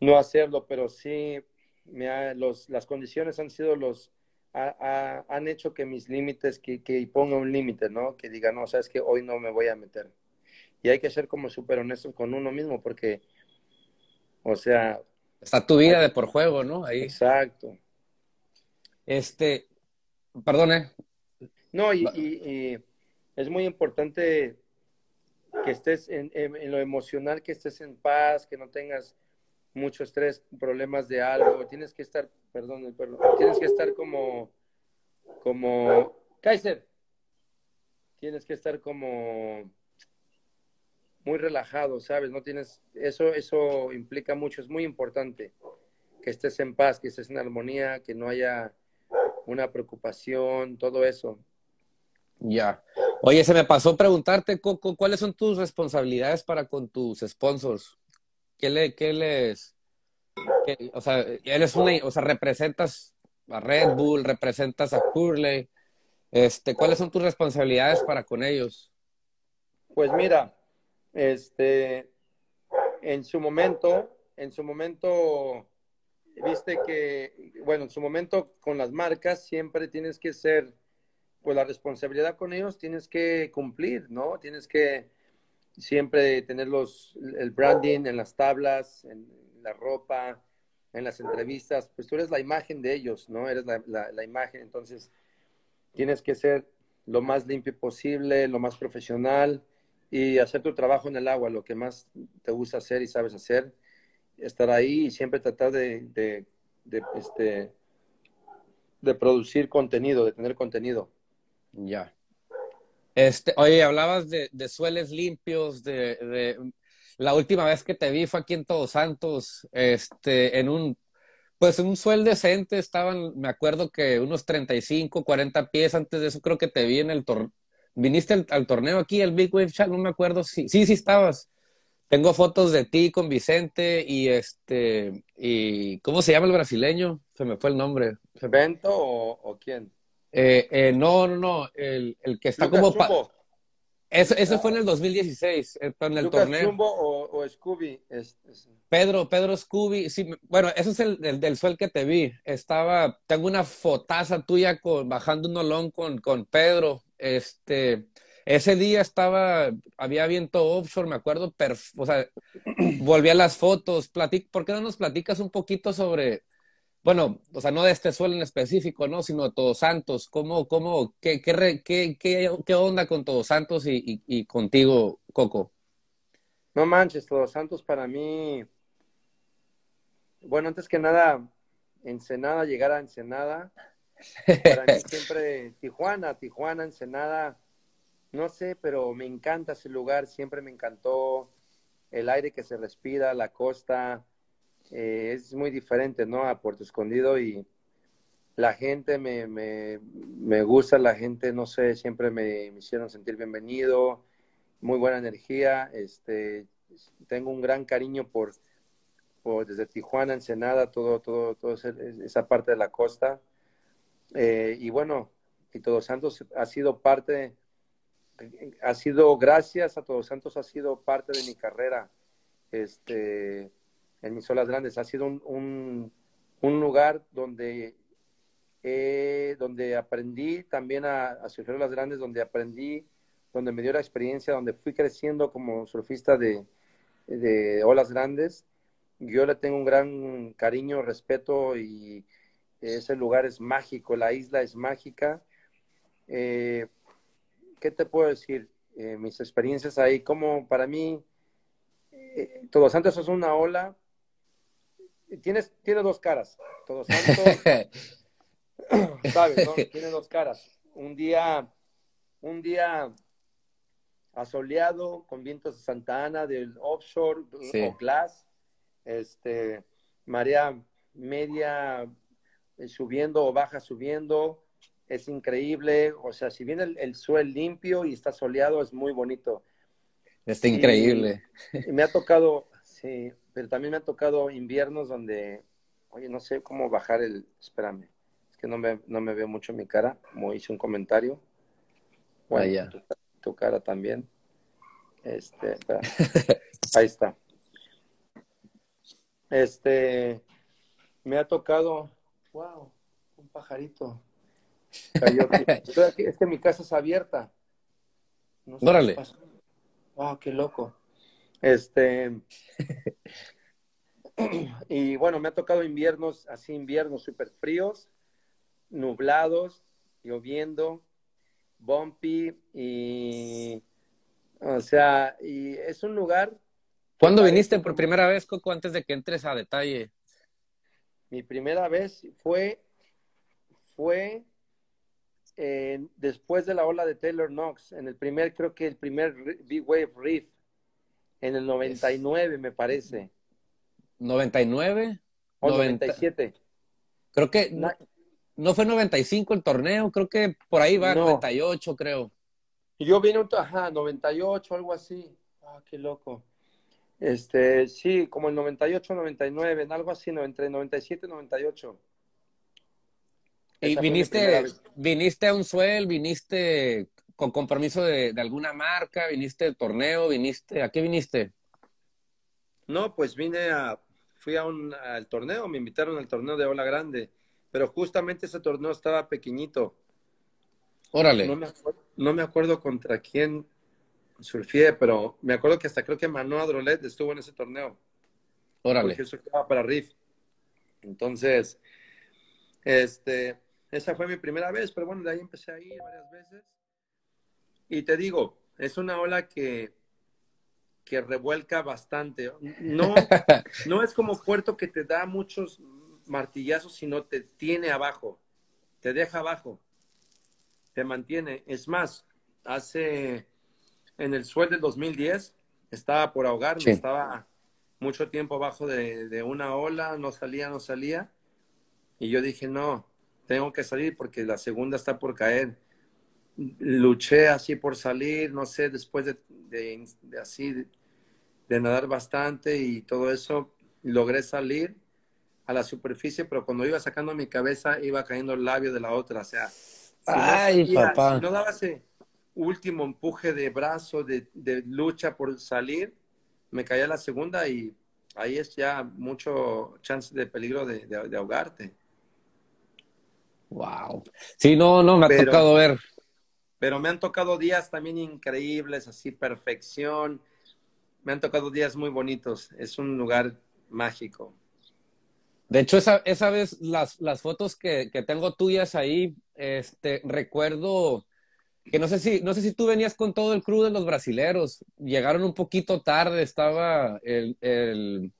Speaker 2: no hacerlo, pero sí, me los, las condiciones han sido los han hecho que mis límites, que, que ponga un límite, ¿no? Que diga, no, sabes que hoy no me voy a meter. Y hay que ser como súper honestos con uno mismo, porque, o sea...
Speaker 1: Está tu vida de por juego, ¿no? Ahí.
Speaker 2: Exacto.
Speaker 1: Este, perdone.
Speaker 2: No, y, y, es muy importante que estés en, en, lo emocional, que estés en paz, que no tengas mucho estrés, problemas de algo. Tienes que estar perdón, perdón. Tienes que estar como, como, Kaiser, tienes que estar como, muy relajado, ¿sabes? No tienes, eso, eso implica mucho, es muy importante que estés en paz, que estés en armonía, que no haya una preocupación, todo eso.
Speaker 1: Ya. Oye, se me pasó preguntarte, Coco, ¿cuáles son tus responsabilidades para con tus sponsors? ¿Qué, le, qué les... o sea, eres una, o sea, representas a Red Bull, representas a Curley. Este, ¿Cuáles son tus responsabilidades para con ellos?
Speaker 2: Pues mira, este, en su momento, en su momento, viste que, bueno, en su momento con las marcas siempre tienes que ser, pues la responsabilidad con ellos tienes que cumplir, ¿no? Tienes que siempre tener los, el branding en las tablas, en la ropa, en las entrevistas, pues tú eres la imagen de ellos, ¿no? Eres la, la imagen, entonces tienes que ser lo más limpio posible, lo más profesional y hacer tu trabajo en el agua, lo que más te gusta hacer y sabes hacer, estar ahí y siempre tratar de, de, este, de producir contenido, de tener contenido.
Speaker 1: Ya. Este, oye, hablabas de, de sueles limpios, de, la última vez que te vi fue aquí en Todos Santos, este, en un, pues en un suel decente, estaban, me acuerdo que unos 35, 40 pies, antes de eso creo que te vi en el torneo viniste al, torneo aquí, el Big Wave Chat, no me acuerdo si, sí, sí estabas. Tengo fotos de ti con Vicente y este, y ¿cómo se llama el brasileño? Se me fue el nombre.
Speaker 2: ¿Bento o, quién?
Speaker 1: Eh, eh, no, no, no, el, el que está como... Eso, eso fue en el 2016, eh, en el
Speaker 2: Lucas
Speaker 1: torneo.
Speaker 2: Chumbo o, o Scooby. Es, es...
Speaker 1: Pedro, Pedro Scooby. Sí, bueno, eso es el, el, del suel que te vi. Estaba, tengo una fotaza tuya con, bajando un olón con, con Pedro. Este, ese día estaba, había viento offshore, me acuerdo, o sea, (clears throat) volví a las fotos. Platic, ¿Por qué no nos platicas un poquito sobre bueno, o sea, no de este suelo en específico, ¿no? Sino de Todos Santos. ¿Cómo, cómo, qué, qué, qué, qué, onda con Todos Santos y, y, y, contigo, Coco?
Speaker 2: No manches, Todos Santos para mí, bueno, antes que nada, Ensenada, llegar a Ensenada, para mí (laughs) siempre Tijuana, Tijuana, Ensenada, no sé, pero me encanta ese lugar, siempre me encantó el aire que se respira, la costa, eh, es muy diferente, ¿no? A Puerto Escondido y la gente me, me, me gusta, la gente, no sé, siempre me, hicieron sentir bienvenido, muy buena energía, este, tengo un gran cariño por, por desde Tijuana, Ensenada, todo, todo, todo esa parte de la costa. Eh, y bueno, y Todos Santos ha sido parte, ha sido, gracias a Todos Santos, ha sido parte de mi carrera. Este, en mis olas grandes. Ha sido un, un, lugar donde, donde aprendí también a, a surfear olas grandes, donde aprendí, donde me dio la experiencia, donde fui creciendo como surfista de, de olas grandes. Yo le tengo un gran cariño, respeto y ese lugar es mágico, la isla es mágica. Eh, ¿Qué te puedo decir? Eh, mis experiencias ahí, como para mí, eh, Todos Santos es una ola tienes, tiene dos caras. Todos Santos, (laughs) ¿sabes? No? Tiene dos caras. Un día, un día asoleado con vientos de Santa Ana del offshore o glass, este, marea media eh, subiendo o baja subiendo, es increíble. O sea, si viene el, el suelo limpio y está soleado, es muy bonito.
Speaker 1: Está increíble.
Speaker 2: Y me ha tocado, sí, pero también me ha tocado inviernos donde, oye, no sé cómo bajar el, espérame, es que no me, no me veo mucho mi cara, como hice un comentario. Bueno, tu, cara también. Este, (laughs) ahí está. Este, me ha tocado, wow, un pajarito. (laughs) es que mi casa es abierta.
Speaker 1: No Órale.
Speaker 2: Wow, qué loco. Este, (clears throat) y bueno, me ha tocado inviernos, así inviernos súper fríos, nublados, lloviendo, bumpy y, o sea, y es un lugar.
Speaker 1: ¿Cuándo viniste por primera vez, Coco, antes de que entres a detalle?
Speaker 2: Mi primera vez fue, fue después de la ola de Taylor Knox, en el primer, creo que el primer Big Wave Reef En el 99, me parece.
Speaker 1: ¿99?
Speaker 2: O 97.
Speaker 1: Creo que no, no, fue 95 el torneo, creo que por ahí va, 98, creo.
Speaker 2: Yo vine, ajá, 98, algo así. Ah, qué loco. Este, sí, como el 98, 99, en algo así, entre 97 y 98.
Speaker 1: ¿Y viniste, viniste a un suel, viniste con compromiso de, alguna marca, viniste de torneo, viniste, ¿a qué viniste?
Speaker 2: No, pues vine a, fui a un, al torneo, me invitaron al torneo de Ola Grande, pero justamente ese torneo estaba pequeñito.
Speaker 1: Órale.
Speaker 2: No me acuerdo, no me acuerdo contra quién surfié, pero me acuerdo que hasta creo que Manoa Drolet estuvo en ese torneo.
Speaker 1: Órale.
Speaker 2: Porque eso estaba para Riff. Entonces, este, esa fue mi primera vez, pero bueno, de ahí empecé a ir varias veces. Y te digo, es una ola que, que revuelca bastante. No, (laughs) no es como puerto que te da muchos martillazos, sino te tiene abajo, te deja abajo, te mantiene. Es más, hace en el suelo del 2010 estaba por ahogarme, estaba mucho tiempo abajo de, de, una ola, no salía, no salía. Y yo dije, no, tengo que salir porque la segunda está por caer. Luché así por salir, no sé, después de, de, de así, de, nadar bastante y todo eso, logré salir a la superficie, pero cuando iba sacando mi cabeza, iba cayendo el labio de la otra. O sea,
Speaker 1: Ay, papá.
Speaker 2: Si no daba ese último empuje de brazo, de, lucha por salir, me caía la segunda y ahí es ya mucho chance de peligro de, de ahogarte.
Speaker 1: Wow. Sí, no, no, me ha tocado ver.
Speaker 2: Pero me han tocado días también increíbles, así perfección. Me han tocado días muy bonitos. Es un lugar mágico.
Speaker 1: De hecho, esa, esa vez las, las fotos que, que, tengo tuyas ahí, este, recuerdo que no sé si, no sé si tú venías con todo el crew de los brasileros. Llegaron un poquito tarde, estaba el, el,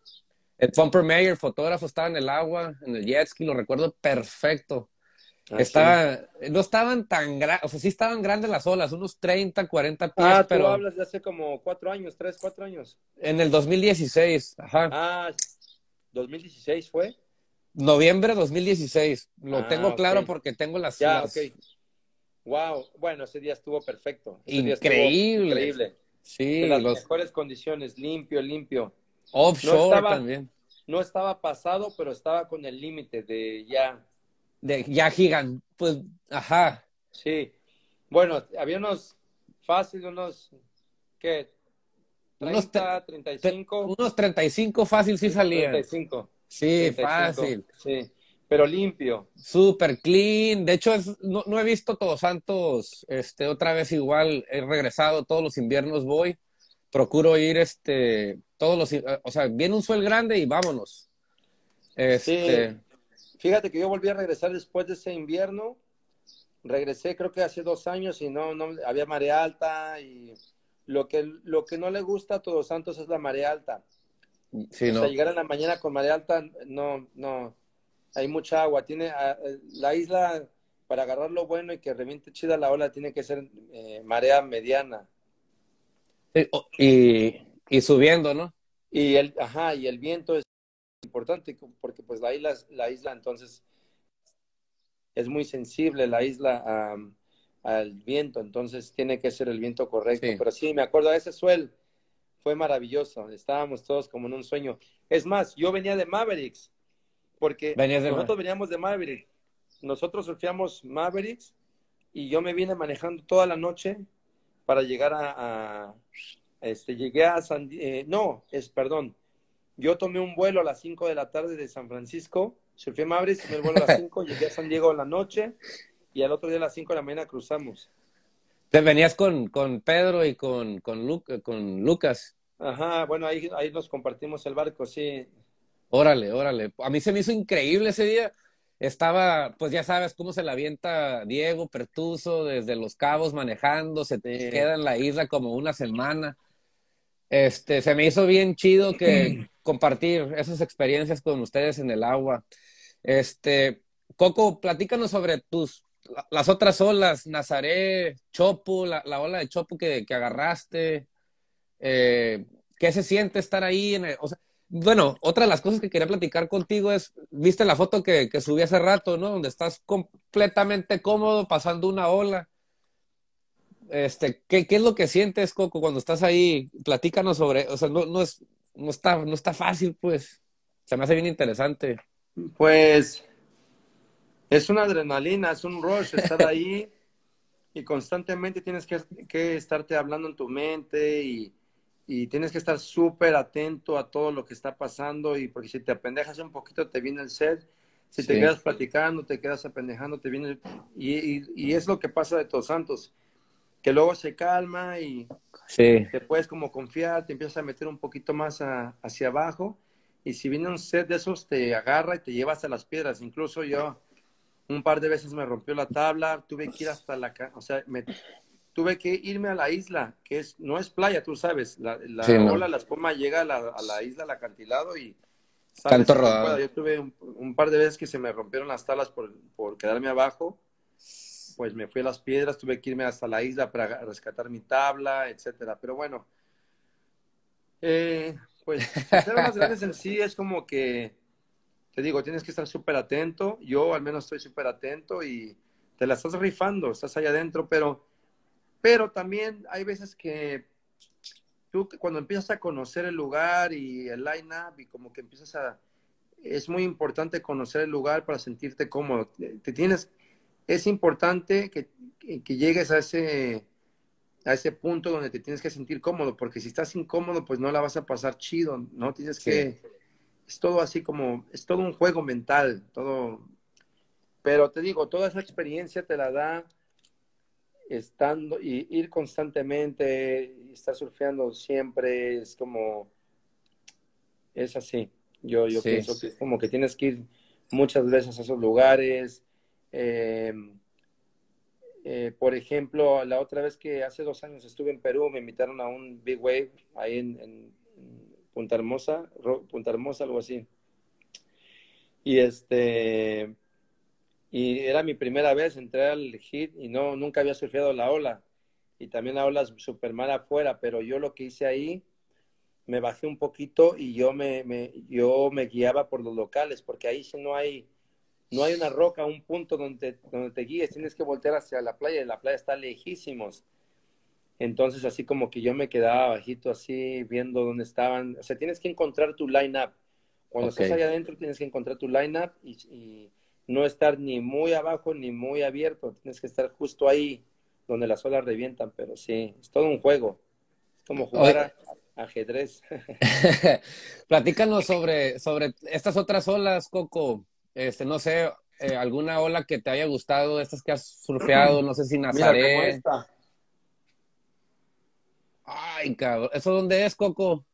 Speaker 1: el Thumper Mayer, fotógrafo, estaba en el agua, en el jet ski, lo recuerdo perfecto. Ah, Estaba, no estaban tan grandes, o sea, sí estaban grandes las olas, unos 30, 40 pies.
Speaker 2: Ah,
Speaker 1: pero...
Speaker 2: hablas de hace como cuatro años, tres, cuatro años.
Speaker 1: En el 2016, ajá.
Speaker 2: Ah, 2016 fue.
Speaker 1: Noviembre 2016, lo ah, tengo claro porque tengo las...
Speaker 2: Ya, ok. Wow, bueno, ese día estuvo perfecto.
Speaker 1: increíble.
Speaker 2: increíble.
Speaker 1: Sí,
Speaker 2: en las mejores condiciones, limpio, limpio.
Speaker 1: Offshore también.
Speaker 2: No estaba pasado, pero estaba con el límite de ya
Speaker 1: de ya gigante, pues, ajá.
Speaker 2: Sí. Bueno, había unos fácil, unos, ¿qué? 30, 35.
Speaker 1: Unos 35 fácil sí salían.
Speaker 2: 35.
Speaker 1: Sí, fácil.
Speaker 2: Sí, pero limpio.
Speaker 1: Super clean. De hecho, es, no, no, he visto Todos Santos este, otra vez igual. He regresado, todos los inviernos voy. Procuro ir, este, todos los, o sea, viene un suel grande y vámonos. Este,
Speaker 2: sí. Fíjate que yo volví a regresar después de ese invierno. Regresé creo que hace dos años y no, no había marea alta y lo que, lo que no le gusta a Todos Santos es la marea alta.
Speaker 1: Sí,
Speaker 2: o
Speaker 1: no.
Speaker 2: sea, llegar a la mañana con marea alta, no, no, hay mucha agua. Tiene ah, la isla para agarrar lo bueno y que reviente chida la ola tiene que ser eh, marea mediana.
Speaker 1: Y, y, subiendo, ¿no?
Speaker 2: Y el, ajá, y el viento es importante porque pues la isla, la isla entonces es muy sensible la isla al viento, entonces tiene que ser el viento correcto. Pero sí, me acuerdo, ese suel fue maravilloso, estábamos todos como en un sueño. Es más, yo venía de Mavericks, porque nosotros veníamos de Mavericks, nosotros surfeamos Mavericks y yo me vine manejando toda la noche para llegar a, este, llegué a San, eh, no, es, perdón, yo tomé un vuelo a las 5 de la tarde de San Francisco, surfé Mavericks, tomé el vuelo a las 5, (laughs) llegué a San Diego en la noche y al otro día a las 5 de la mañana cruzamos.
Speaker 1: Te venías con, con Pedro y con, con, con Lucas.
Speaker 2: Ajá, bueno, ahí, ahí nos compartimos el barco, sí.
Speaker 1: Órale, órale. A mí se me hizo increíble ese día. Estaba, pues ya sabes cómo se la avienta Diego Pertuso desde Los Cabos manejando, se te queda en la isla como una semana. Este, se me hizo bien chido que (clears throat) compartir esas experiencias con ustedes en el agua. Este, Coco, platícanos sobre tus las otras olas, Nazaré, Chopo, la, ola de Chopo que, que agarraste. Eh, ¿qué se siente estar ahí? Bueno, otra de las cosas que quería platicar contigo es, viste la foto que, que subí hace rato, ¿no? Donde estás completamente cómodo pasando una ola. Este, ¿qué, ¿qué, es lo que sientes, Coco, cuando estás ahí? Platícanos sobre, o sea, no, no, es, no, está, no está fácil, pues. Se me hace bien interesante.
Speaker 2: Pues es una adrenalina, es un rush estar (laughs) ahí y constantemente tienes que, que estarte hablando en tu mente y, y tienes que estar súper atento a todo lo que está pasando y porque si te apendejas un poquito te viene el set, si te quedas platicando, te quedas apendejando, te viene y, y, es lo que pasa de Todos Santos, que luego se calma y te puedes como confiar, te empiezas a meter un poquito más hacia abajo y si viene un set de esos te agarra y te lleva hasta las piedras, incluso yo un par de veces me rompió la tabla, tuve que ir hasta la, o sea, me, tuve que irme a la isla, que es, no es playa, tú sabes, la, la ola, la espuma llega a la, a la, isla, al acantilado y...
Speaker 1: Tanto rodado.
Speaker 2: Yo tuve un, par de veces que se me rompieron las tablas por, por quedarme abajo, pues me fui a las piedras, tuve que irme hasta la isla para rescatar mi tabla, etcétera. Pero bueno, eh, pues ser más grandes en sí es como que, te digo, tienes que estar súper atento, yo al menos estoy súper atento y te la estás rifando, estás allá adentro, pero pero también hay veces que tú cuando empiezas a conocer el lugar y el line-up y como que empiezas a... Es muy importante conocer el lugar para sentirte cómodo. Te tienes, es importante que, que llegues a ese, a ese punto donde te tienes que sentir cómodo, porque si estás incómodo, pues no la vas a pasar chido, ¿no? Tienes que, es todo así como, es todo un juego mental, todo, pero te digo, toda esa experiencia te la da estando y ir constantemente estar surfeando siempre es como es así. Yo, yo pienso que es como que tienes que ir muchas veces a esos lugares. Em, eh, por ejemplo, la otra vez que hace dos años estuve en Perú, me invitaron a un Big Wave ahí en, Punta Hermosa, Punta Hermosa, algo así. Y este, y era mi primera vez, entré al hit y no, nunca había surfeado la ola. Y también la ola es súper mal afuera, pero yo lo que hice ahí, me bajé un poquito y yo me, me, yo me guiaba por los locales, porque ahí si no hay, no hay una roca, un punto donde, donde te guíes, tienes que voltear hacia la playa y la playa está lejísimos. Entonces así como que yo me quedaba bajito así, viendo dónde estaban. O sea, tienes que encontrar tu line-up. Cuando estás allá adentro tienes que encontrar tu line-up y no estar ni muy abajo ni muy abierto, tienes que estar justo ahí donde las olas revientan, pero sí, es todo un juego, es como jugar ajedrez. (laughs) (laughs)
Speaker 1: Platícanos sobre, sobre estas otras olas, Coco, este, no sé, eh, alguna ola que te haya gustado, estas que has surfeado, no sé si Nazaret. Ay, cabrón, ¿eso dónde es, Coco?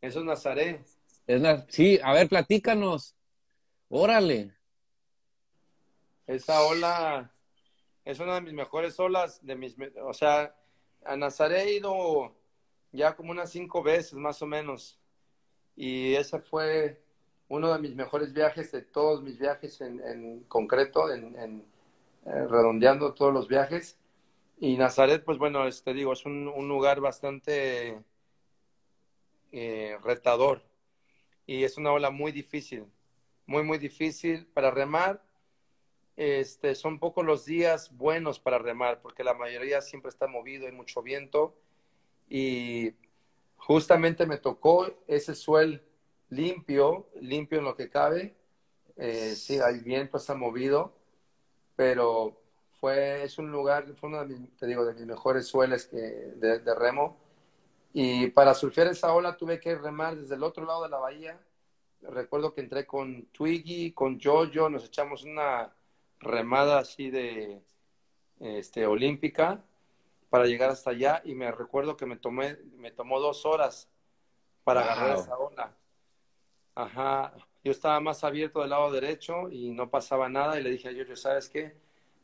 Speaker 2: Eso es Nazaret.
Speaker 1: Es Sí, a ver, platícanos. Órale.
Speaker 2: Esa ola es una de mis mejores olas, de mis, o sea, a Nazaret he ido ya como unas cinco veces más o menos. Y ese fue uno de mis mejores viajes, de todos mis viajes en, concreto, en, eh, redondeando todos los viajes. Y Nazaret, pues bueno, te este, digo, es un, lugar bastante eh, retador. Y es una ola muy difícil, muy, muy difícil para remar este, son pocos los días buenos para remar, porque la mayoría siempre está movido, hay mucho viento. Y justamente me tocó ese suelo limpio, limpio en lo que cabe. Eh, sí, hay viento, está movido, pero fue, es un lugar, fue uno de mis, te digo, de mis mejores sueles que, de, de remo. Y para surfear esa ola tuve que remar desde el otro lado de la bahía. Recuerdo que entré con Twiggy, con Jojo, nos echamos una, remada así de este, olímpica para llegar hasta allá y me recuerdo que me tomé, me tomó dos horas para agarrar esa ola. Ajá, yo estaba más abierto del lado derecho y no pasaba nada y le dije a Giorgio, ¿sabes qué?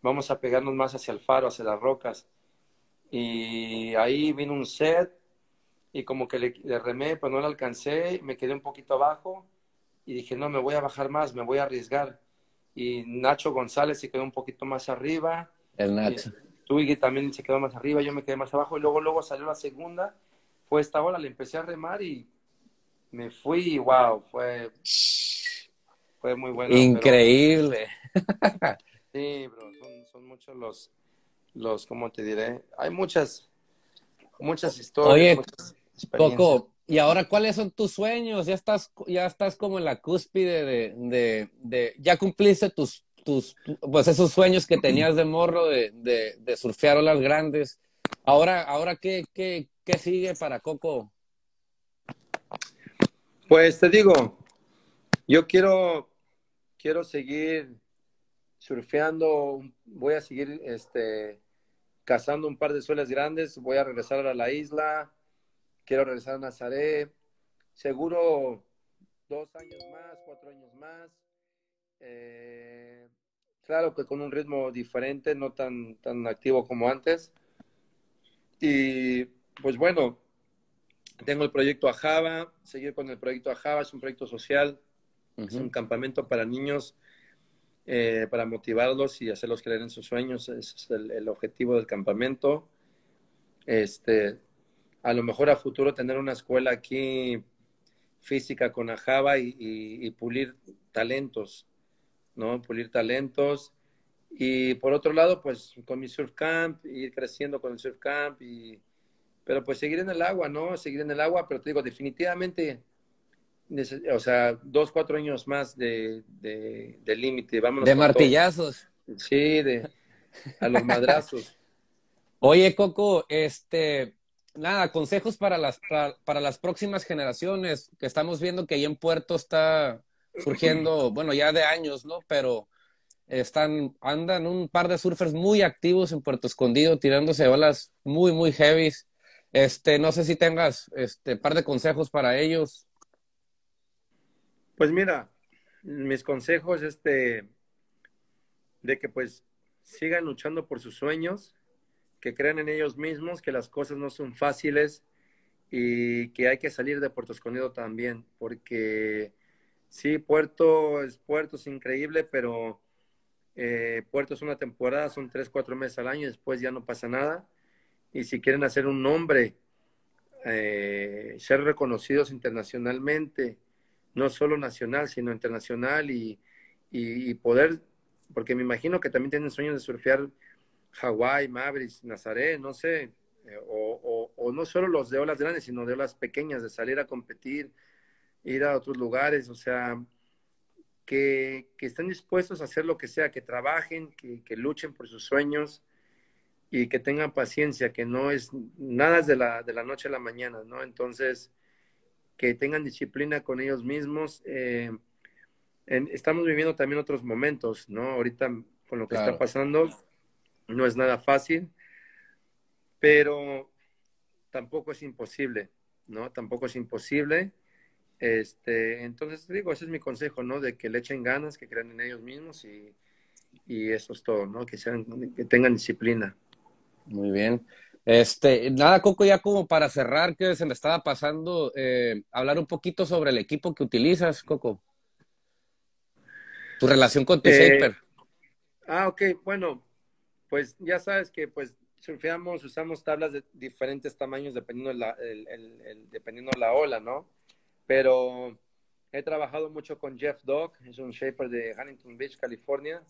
Speaker 2: Vamos a pegarnos más hacia el faro, hacia las rocas. Y ahí vino un set y como que le, le remé, pues no le alcancé, me quedé un poquito abajo y dije, no, me voy a bajar más, me voy a arriesgar y Nacho González se quedó un poquito más arriba.
Speaker 1: El Nacho.
Speaker 2: Twiggy también se quedó más arriba, yo me quedé más abajo y luego luego salió la segunda. fue esta ola, le empecé a remar y me fui y wow, fue, fue muy bueno.
Speaker 1: Increíble. (laughs)
Speaker 2: sí, bro, son, muchos los, los, ¿cómo te diré? Hay muchas, muchas historias.
Speaker 1: Oye, Coco, ¿y ahora cuáles son tus sueños? Ya estás, ya estás como en la cúspide de, de, de ya cumpliste tus, tus, pues esos sueños que tenías de morro de, de, de surfear olas grandes. Ahora, ahora ¿qué, qué, qué sigue para Coco?
Speaker 2: Pues te digo, yo quiero, quiero seguir surfeando, voy a seguir este, cazando un par de suelas grandes, voy a regresar a la isla, quiero regresar a Nazaret, seguro dos años más, cuatro años más. Eh, claro que con un ritmo diferente, no tan, tan activo como antes. Y pues bueno, tengo el proyecto Ajava, seguir con el proyecto Ajava, es un proyecto social, es un campamento para niños, eh, para motivarlos y hacerlos creer en sus sueños, ese es el, objetivo del campamento. Este, a lo mejor a futuro tener una escuela aquí física con Ajava y, y pulir talentos, ¿no? Pulir talentos. Y por otro lado, pues con mi surf camp, ir creciendo con el surf camp y pero pues seguir en el agua, ¿no? Seguir en el agua, pero te digo, definitivamente, o sea, dos, cuatro años más de, de, límite.
Speaker 1: De martillazos.
Speaker 2: Sí, de a los madrazos. (laughs)
Speaker 1: Oye, Coco, este, nada, consejos para las, para, las próximas generaciones, que estamos viendo que ahí en Puerto está surgiendo, (clears throat) bueno, ya de años, ¿no? Pero están, andan un par de surfers muy activos en Puerto Escondido, tirándose olas muy, muy heavies. Este, no sé si tengas este par de consejos para ellos.
Speaker 2: Pues mira, mis consejos este de que pues sigan luchando por sus sueños, que crean en ellos mismos, que las cosas no son fáciles y que hay que salir de Puerto Escondido también, porque sí, Puerto es Puerto, es increíble, pero eh, Puerto es una temporada, son tres, cuatro meses al año, después ya no pasa nada y si quieren hacer un nombre, eh, ser reconocidos internacionalmente, no solo nacional, sino internacional y, y, poder, porque me imagino que también tienen sueños de surfear Hawái, Mavericks, Nazaret, no sé, eh, o, o, no solo los de olas grandes, sino de olas pequeñas, de salir a competir, ir a otros lugares, o sea, que, que estén dispuestos a hacer lo que sea, que trabajen, que luchen por sus sueños y que tengan paciencia, que no es nada de la, de la noche a la mañana, ¿no? Entonces, que tengan disciplina con ellos mismos. Eh, estamos viviendo también otros momentos, ¿no? Ahorita con lo que está pasando, no es nada fácil, pero tampoco es imposible, ¿no? Tampoco es imposible. Este, entonces, digo, ese es mi consejo, ¿no? De que le echen ganas, que crean en ellos mismos y, y eso es todo, ¿no? Que, sean, que tengan disciplina.
Speaker 1: Muy bien. Este, nada, Coco, ya como para cerrar, que se me estaba pasando, eh, hablar un poquito sobre el equipo que utilizas, Coco. Tu relación con tu eh,
Speaker 2: Ah, ok, bueno, pues ya sabes que pues surfeamos, usamos tablas de diferentes tamaños dependiendo la, el, dependiendo la ola, ¿no? Pero he trabajado mucho con Jeff Dog, es un shaper de Huntington Beach, California.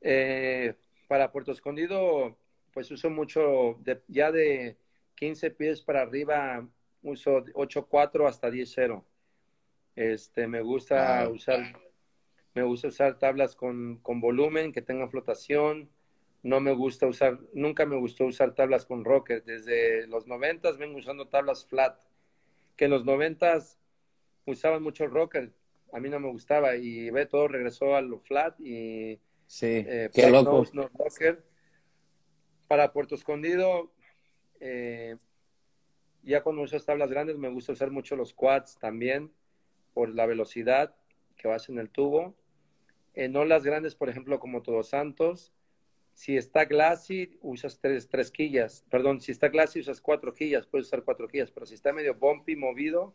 Speaker 2: Eh, para Puerto Escondido pues uso mucho, ya de 15 pies para arriba, uso 8.4 hasta 10.0. Este, me gusta usar, me gusta usar tablas con, con, volumen, que tengan flotación. No me gusta usar, nunca me gustó usar tablas con rocker. Desde los 90 vengo usando tablas flat, que en los 90 usaban mucho rocker. A mí no me gustaba y ve, todo regresó a lo flat y
Speaker 1: sí, eh, qué loco.
Speaker 2: no rocker para Puerto Escondido, eh, ya cuando uso tablas grandes me gusta usar mucho los quads también por la velocidad que vas en el tubo. En olas grandes, por ejemplo, como Todos Santos, si está glassy, usas tres, tres quillas. Perdón, si está glassy, usas cuatro quillas, puedes usar cuatro quillas, pero si está medio bumpy, movido,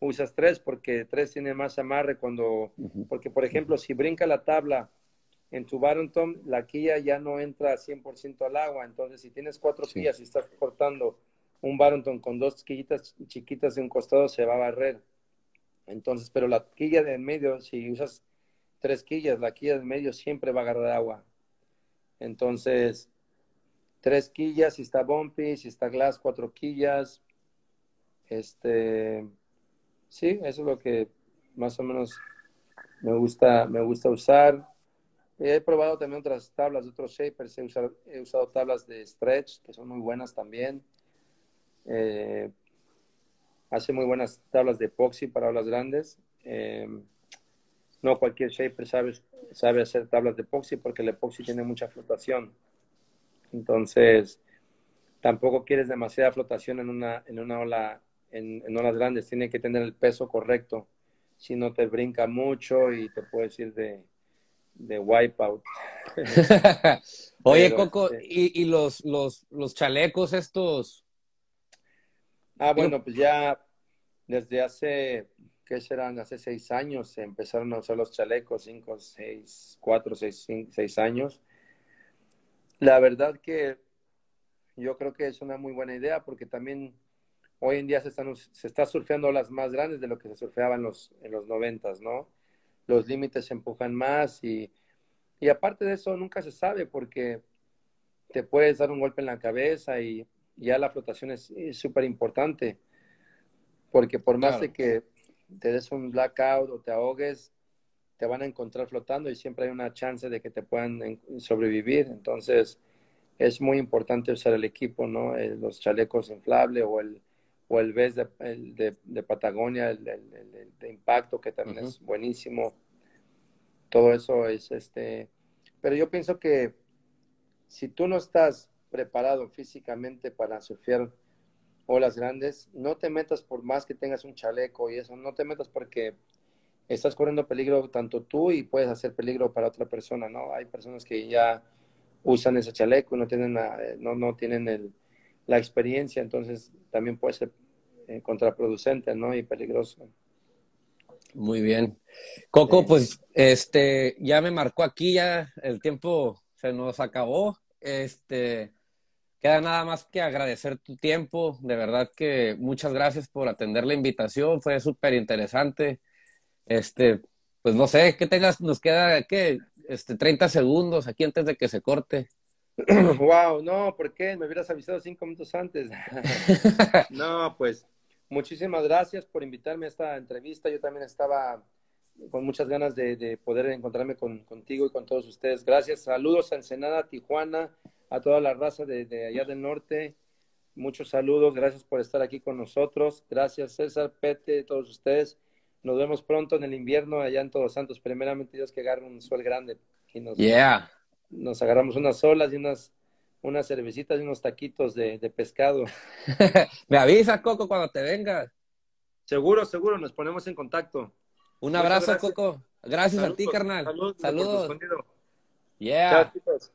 Speaker 2: usas tres porque tres tiene más amarre cuando, porque por ejemplo, si brinca la tabla en tu Barrington la quilla ya no entra 100% al agua. Entonces, si tienes cuatro quillas y estás cortando un Baronton con dos quillitas chiquitas de un costado se va a barrer. Entonces, pero la quilla de en medio, si usas tres quillas, la quilla de en medio siempre va a agarrar agua. Entonces, tres quillas, si está bumpy, si está glass, cuatro quillas. Este, sí, eso es lo que más o menos me gusta, me gusta usar. He probado también otras tablas de otros shapers. He usado, tablas de stretch, que son muy buenas también. Eh, hace muy buenas tablas de epoxy para olas grandes. Eh, no cualquier shaper sabe, hacer tablas de epoxy porque el epoxy tiene mucha flotación. Entonces, tampoco quieres demasiada flotación en una, en una ola, en, en olas grandes. Tiene que tener el peso correcto. Si no te brinca mucho y te puedes ir de, de wipeout. (laughs)
Speaker 1: Oye, Coco, este ¿y, y los, los, los chalecos estos?
Speaker 2: Ah, bueno, pues ya desde hace, ¿qué serán? Hace seis años se empezaron a usar los chalecos, cinco, seis, cuatro, seis, cinco, seis años. La verdad que yo creo que es una muy buena idea porque también hoy en día se, están, se está surfeando las más grandes de lo que se surfeaba en los, en los noventas, ¿no? Los límites se empujan más y, y aparte de eso nunca se sabe porque te puedes dar un golpe en la cabeza y ya la flotación es súper importante porque por más claro. de que te des un blackout o te ahogues, te van a encontrar flotando y siempre hay una chance de que te puedan sobrevivir. Entonces, es muy importante usar el equipo, ¿no? Eh, los chalecos inflables o el, o el vest de, el de, de, Patagonia, el, el, de impacto, que también uh -huh. es buenísimo. Todo eso es este. Pero yo pienso que si tú no estás preparado físicamente para surfear olas grandes, no te metas por más que tengas un chaleco y eso, no te metas porque estás corriendo peligro tanto tú y puedes hacer peligro para otra persona, ¿no? Hay personas que ya usan ese chaleco y no tienen, la, no, no tienen el, la experiencia, entonces también puede ser eh, contraproducente, ¿no? Y peligroso.
Speaker 1: Muy bien. Coco, pues este ya me marcó aquí, ya el tiempo se nos acabó. Este queda nada más que agradecer tu tiempo. De verdad que muchas gracias por atender la invitación. Fue súper interesante. Este, pues no sé, ¿qué tengas? Nos queda, ¿qué? Este, 30 segundos aquí antes de que se corte. (clears throat)
Speaker 2: Wow, no, ¿por qué? Me hubieras avisado cinco minutos antes. (laughs) no, pues muchísimas gracias por invitarme a esta entrevista. Yo también estaba con muchas ganas de, de poder encontrarme con, contigo y con todos ustedes. Gracias. Saludos a Ensenada, Tijuana, a toda la raza de, de allá del norte. Muchos saludos. Gracias por estar aquí con nosotros. Gracias, César, Pete, todos ustedes. Nos vemos pronto en el invierno allá en Todos Santos. Primeramente, Dios que agarre un sol grande. Y nos,
Speaker 1: yeah.
Speaker 2: Nos agarramos unas olas y unas, unas cervecitas y unos taquitos de, de pescado. (laughs)
Speaker 1: Me avisa, Coco, cuando te vengas.
Speaker 2: Seguro, seguro, nos ponemos en contacto.
Speaker 1: Un abrazo, gracias. Coco. Gracias
Speaker 2: Saludos,
Speaker 1: a ti, carnal. Saludos.
Speaker 2: Saludos.
Speaker 1: Yeah.
Speaker 2: Chao, chicos.